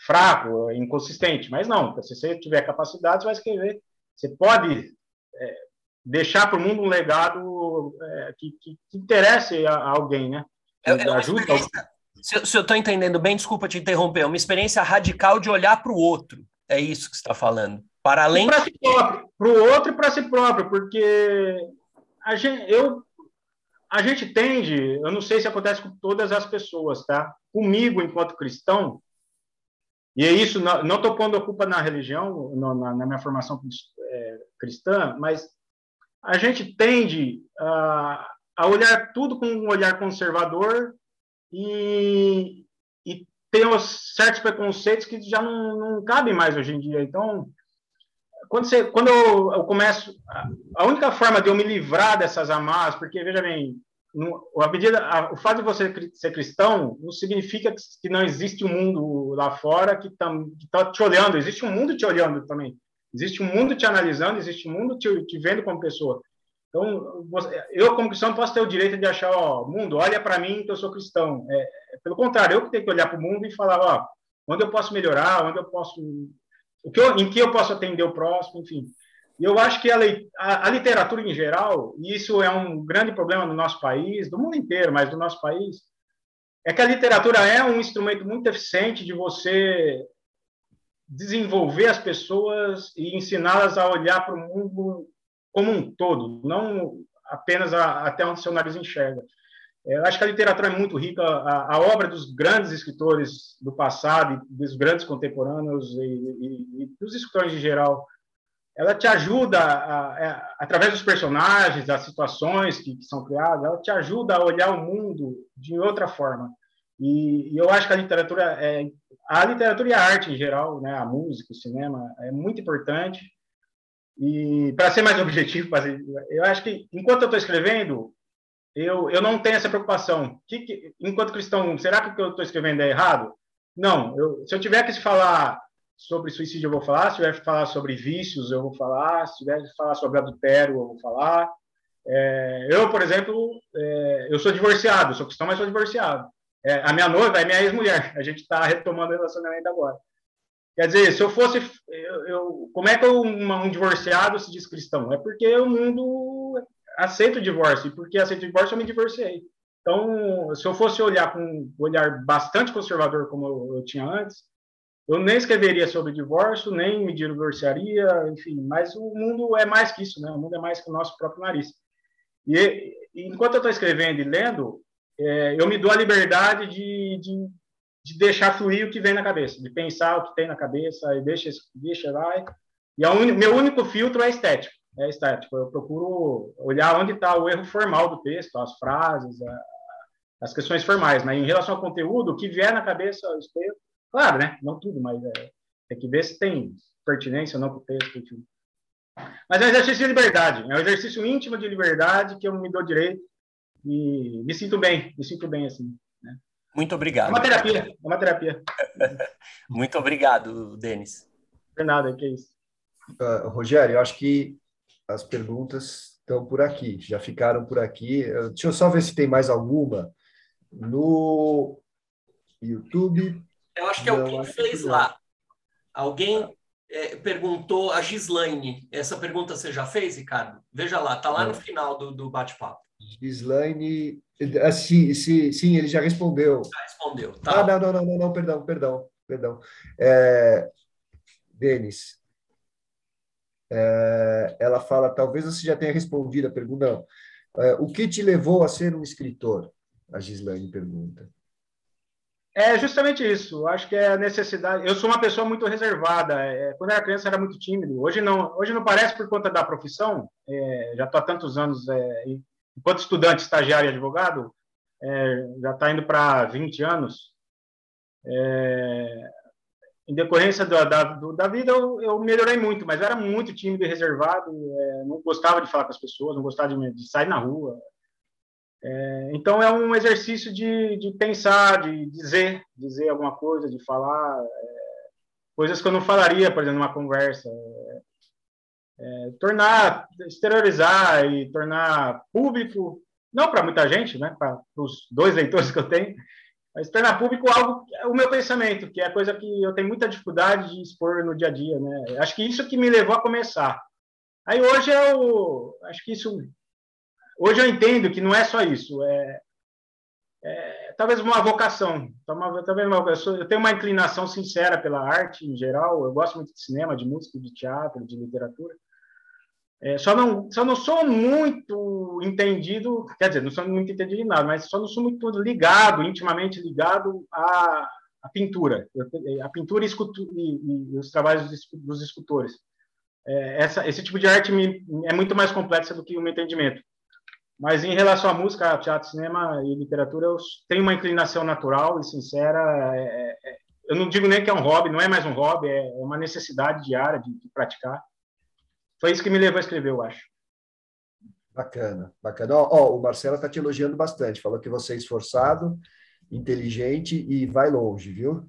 fraco, inconsistente, mas não. Se você tiver capacidade, você vai escrever. Você pode é, deixar para o mundo um legado é, que, que, que, interesse a, a alguém, né? É, é ajuda. Se, se eu estou entendendo bem, desculpa te interromper, é uma experiência radical de olhar para o outro. É isso que você está falando. Para além. Para si próprio, para o outro e para si próprio, porque a gente, eu, a gente tende, eu não sei se acontece com todas as pessoas, tá? Comigo, enquanto cristão, e é isso, não estou pondo a culpa na religião, na, na minha formação é, cristã, mas a gente tende a, a olhar tudo com um olhar conservador e, e tem os certos preconceitos que já não, não cabem mais hoje em dia. Então, quando, você, quando eu, eu começo, a única forma de eu me livrar dessas amarras, porque veja bem, a medida, a, o fato de você ser cristão não significa que não existe um mundo lá fora que está tá te olhando, existe um mundo te olhando também. Existe um mundo te analisando, existe um mundo te, te vendo como pessoa. Então, eu, como cristão, posso ter o direito de achar, ó, mundo, olha para mim que eu sou cristão. É, é, pelo contrário, eu que tenho que olhar para o mundo e falar, ó, onde eu posso melhorar, onde eu posso. O que eu, em que eu posso atender o próximo, enfim. E eu acho que a, a, a, literatura em geral, e isso é um grande problema no nosso país, do mundo inteiro, mas do nosso país, é que a literatura é um instrumento muito eficiente de você desenvolver as pessoas e ensiná-las a olhar para o mundo como um todo, não apenas a, até onde seu nariz enxerga. É, eu acho que a literatura é muito rica, a, a, obra dos grandes escritores do passado, dos grandes contemporâneos e, e, e dos escritores em geral, ela te ajuda, a, a, através dos personagens, das situações que, que, são criadas, ela te ajuda a olhar o mundo de outra forma. E, e eu acho que a literatura é a literatura e a arte em geral, né, a música, o cinema, é muito importante. E para ser mais objetivo, eu acho que enquanto eu estou escrevendo, eu, eu não tenho essa preocupação. Que, que, enquanto cristão, será que o que eu estou escrevendo é errado? Não. Eu, se eu tiver que falar sobre suicídio, eu vou falar. Se tiver que falar sobre vícios, eu vou falar. Se tiver que falar sobre adultério, eu vou falar. É, eu, por exemplo, é, eu sou divorciado, sou cristão, mas sou divorciado. É, a minha noiva é minha ex-mulher. A gente está retomando o relacionamento agora. Quer dizer, se eu fosse. Eu, eu, como é que um, divorciado se diz cristão? É porque o mundo aceita o divórcio. E porque aceita o divórcio, eu me divorciei. Então, se eu fosse olhar com um olhar bastante conservador, como eu, eu tinha antes, eu nem escreveria sobre divórcio, nem me divorciaria, enfim. Mas o mundo é mais que isso, né? O mundo é mais que o nosso próprio nariz. E enquanto eu estou escrevendo e lendo, é, eu me dou a liberdade de, de, de, deixar fluir o que vem na cabeça, de pensar o que tem na cabeça e deixa, deixa lá. E o un, meu único filtro é estético. É estético. Eu procuro olhar onde está o erro formal do texto, as frases, a, as questões formais. Né? Em relação ao conteúdo, o que vier na cabeça, eu escrevo. Claro, né? Não tudo, mas é, é que ver se tem pertinência ou não para o texto. Enfim. Mas é um exercício de liberdade. É um exercício íntimo de liberdade que eu me dou direito e me sinto bem, me sinto bem assim. Né? Muito obrigado. É uma terapia, é uma terapia. Muito obrigado, Denis. Não nada, que é isso. Uh, Rogério, eu acho que as perguntas estão por aqui, já ficaram por aqui. Uh, deixa eu só ver se tem mais alguma. No YouTube. Eu acho que alguém fez lá. Alguém é, perguntou a Gislaine. Essa pergunta você já fez, Ricardo? Veja lá, está lá no final do, do bate-papo. Gislaine. Ah, sim, sim, sim, ele já respondeu. Já respondeu. Tá. Ah, não, não, não, não, não, perdão, perdão, perdão. É, Denis, é, ela fala, talvez você já tenha respondido a pergunta. É, o que te levou a ser um escritor? A Gislaine pergunta. É justamente isso. Acho que é a necessidade. Eu sou uma pessoa muito reservada. É, quando era criança era muito tímido. Hoje não. Hoje não parece por conta da profissão. É, já estou há tantos anos é, enquanto estudante, estagiário e advogado, é, já está indo para 20 anos. É, em decorrência da, da, da vida, eu, eu, melhorei muito, mas era muito tímido e reservado, é, não gostava de falar com as pessoas, não gostava de, de sair na rua. É, então, é um exercício de, de, pensar, de dizer, dizer alguma coisa, de falar, é, coisas que eu não falaria, por exemplo, numa conversa. É, é, tornar, exteriorizar e tornar público, não para muita gente, né, para os dois leitores que eu tenho, mas tornar público algo, o meu pensamento, que é a coisa que eu tenho muita dificuldade de expor no dia a dia, né? Acho que isso que me levou a começar. Aí hoje eu acho que isso hoje eu entendo que não é só isso, é, é talvez uma vocação, talvez uma, eu, sou, eu tenho uma inclinação sincera pela arte em geral, eu gosto muito de cinema, de música, de teatro, de literatura, é, só, não, só não sou muito entendido, quer dizer, não sou muito entendido em nada, mas só não sou muito ligado, intimamente ligado à, à pintura, a pintura e, e, e os trabalhos dos, dos escultores. É, essa, esse tipo de arte me, é muito mais complexa do que o meu entendimento. Mas em relação à música, teatro, cinema e literatura, eu tenho uma inclinação natural e sincera. É, é, é eu não digo nem que é um hobby, não é mais um hobby, é uma necessidade diária de, de praticar. Foi isso que me levou a escrever, eu acho. Bacana, bacana. Ó, ó o Marcelo está te elogiando bastante, falou que você é esforçado, inteligente e vai longe, viu?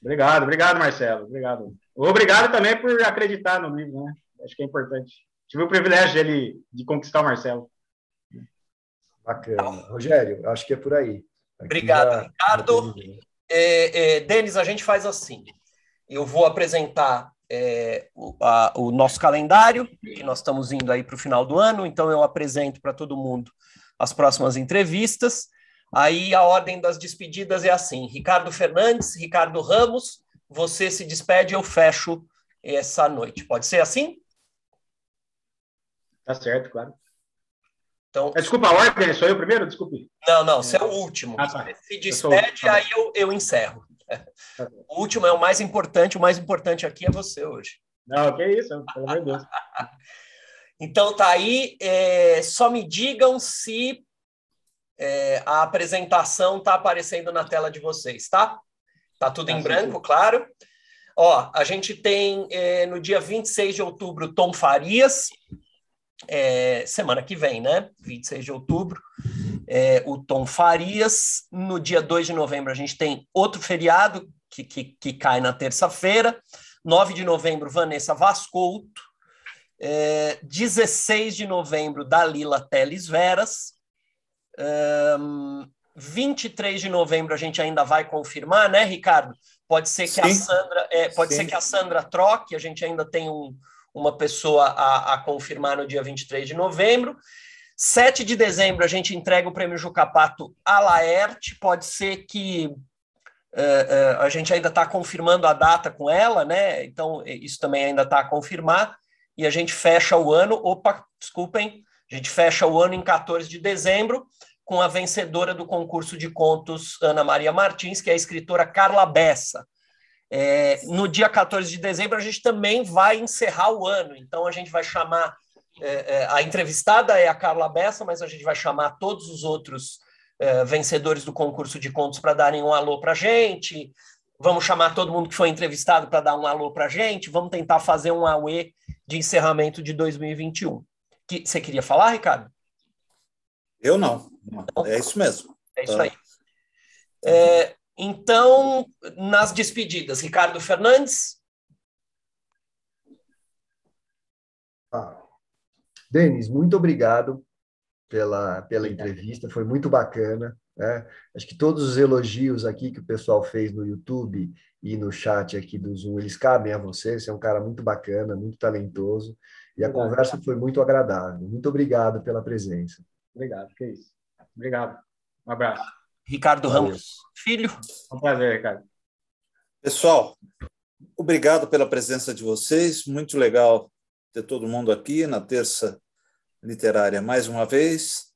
Obrigado, obrigado, Marcelo. Obrigado. Obrigado também por acreditar no livro, né? Acho que é importante. Tive o privilégio de, de conquistar o Marcelo. Bacana. Rogério, acho que é por aí. Aqui Obrigado, já, Ricardo. É, é, Denis, a gente faz assim. Eu vou apresentar é, o, a, o, nosso calendário, que nós estamos indo aí para o final do ano, então eu apresento para todo mundo as próximas entrevistas. Aí a ordem das despedidas é assim: Ricardo Fernandes, Ricardo Ramos, você se despede, eu fecho essa noite. Pode ser assim? Tá certo, claro. Então, é, desculpa, a ordem, sou eu primeiro? Desculpe. Não, não, você é o último. Ah, tá. Você se despede, eu aí eu, eu encerro. O último é o mais importante, o mais importante aqui é você hoje. Não, que isso, pelo amor de Deus. então tá aí, é, só me digam se é, a apresentação tá aparecendo na tela de vocês, tá? Tá tudo tá em branco, claro. Ó, a gente tem é, no dia 26 de outubro Tom Farias, é, semana que vem, né? 26 de outubro é, o Tom Farias. No dia 2 de novembro, a gente tem outro feriado que, que, que cai na terça-feira. 9 de novembro, Vanessa Vascouto. É, 16 de novembro, Dalila Teles Veras. Um, 23 de novembro a gente ainda vai confirmar, né, Ricardo? Pode ser que Sim. a Sandra, é, pode Sim. ser que a Sandra troque, a gente ainda tem um, uma pessoa a, a, confirmar no dia 23 de novembro. 7 de dezembro a gente entrega o prêmio Jucapato a Laerte, pode ser que uh, uh, a gente ainda está confirmando a data com ela, né? Então, isso também ainda está a confirmar. E a gente fecha o ano, opa, desculpem, a gente fecha o ano em 14 de dezembro com a vencedora do concurso de contos, Ana Maria Martins, que é a escritora Carla Bessa. É, no dia 14 de dezembro, a gente também vai encerrar o ano, então a gente vai chamar. É, é, a entrevistada é a Carla Bessa, mas a gente vai chamar todos os outros é, vencedores do concurso de contos para darem um alô para a gente. Vamos chamar todo mundo que foi entrevistado para dar um alô para a gente. Vamos tentar fazer um AUE de encerramento de 2021. Que, você queria falar, Ricardo? Eu não. É isso mesmo. É isso aí. É, então, nas despedidas, Ricardo Fernandes. Ah. Denis, muito obrigado pela, pela entrevista, foi muito bacana. Né? Acho que todos os elogios aqui que o pessoal fez no YouTube e no chat aqui do Zoom, eles cabem a você. Você é um cara muito bacana, muito talentoso, e a conversa foi muito agradável. Muito obrigado pela presença. Obrigado, que é isso. Obrigado. Um abraço. Ricardo Ramos, filho. Um prazer, Ricardo. Pessoal, obrigado pela presença de vocês. Muito legal ter todo mundo aqui na terça literária mais uma vez.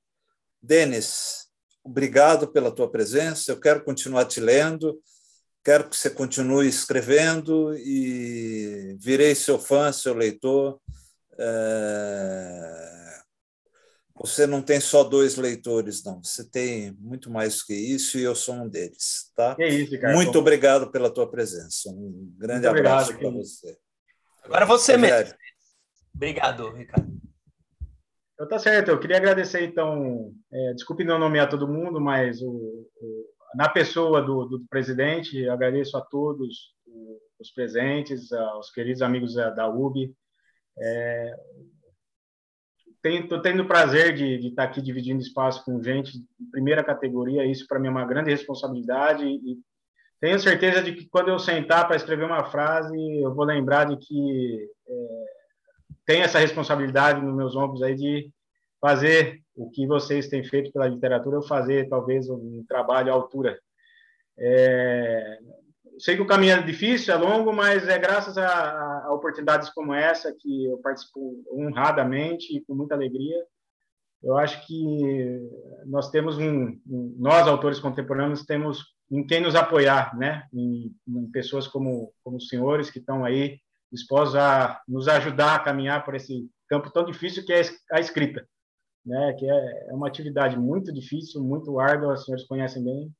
Denis, obrigado pela tua presença. Eu quero continuar te lendo. Quero que você continue escrevendo e virei seu fã, seu leitor. É você não tem só dois leitores, não. Você tem muito mais que isso e eu sou um deles, tá? Que isso, Ricardo. Muito obrigado pela tua presença. Um grande muito abraço para você. Agora você mesmo. Obrigado, Ricardo. Então tá certo. Eu queria agradecer então. É, desculpe não nomear todo mundo, mas o, o, na pessoa do, do presidente, agradeço a todos os presentes, aos queridos amigos da UB. É, Estou tendo o prazer de, de estar tá aqui dividindo espaço com gente de primeira categoria. Isso, para mim, é uma grande responsabilidade. E tenho certeza de que, quando eu sentar para escrever uma frase, eu vou lembrar de que é, tem essa responsabilidade nos meus ombros aí de fazer o que vocês têm feito pela literatura, eu fazer, talvez, um trabalho à altura. É, sei que o caminho é difícil, é longo, mas é graças a, a, oportunidades como essa que eu participo honradamente e com muita alegria. Eu acho que nós temos um nós autores contemporâneos temos em quem nos apoiar, né? Em, em pessoas como como os senhores que estão aí dispostos a nos ajudar a caminhar por esse campo tão difícil que é a escrita, né? Que é, é uma atividade muito difícil, muito árdua, os senhores conhecem bem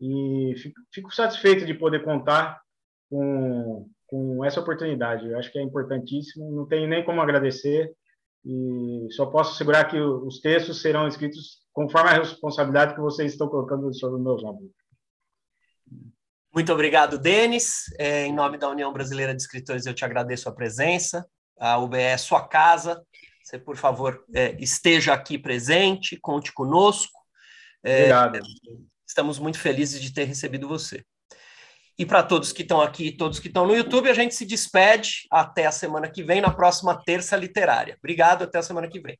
e fico, fico satisfeito de poder contar com, com essa oportunidade. Eu acho que é importantíssimo, não tenho nem como agradecer e só posso assegurar que os textos serão escritos conforme a responsabilidade que vocês estão colocando sobre meus ombros. Muito obrigado, Denis. É, em nome da União Brasileira de Escritores, eu te agradeço a presença. A UBE é sua casa. Você, por favor, é, esteja aqui presente, conte conosco. É, obrigado. Estamos muito felizes de ter recebido você. E para todos que estão aqui, todos que estão no YouTube, a gente se despede até a semana que vem, na próxima terça literária. Obrigado, até a semana que vem.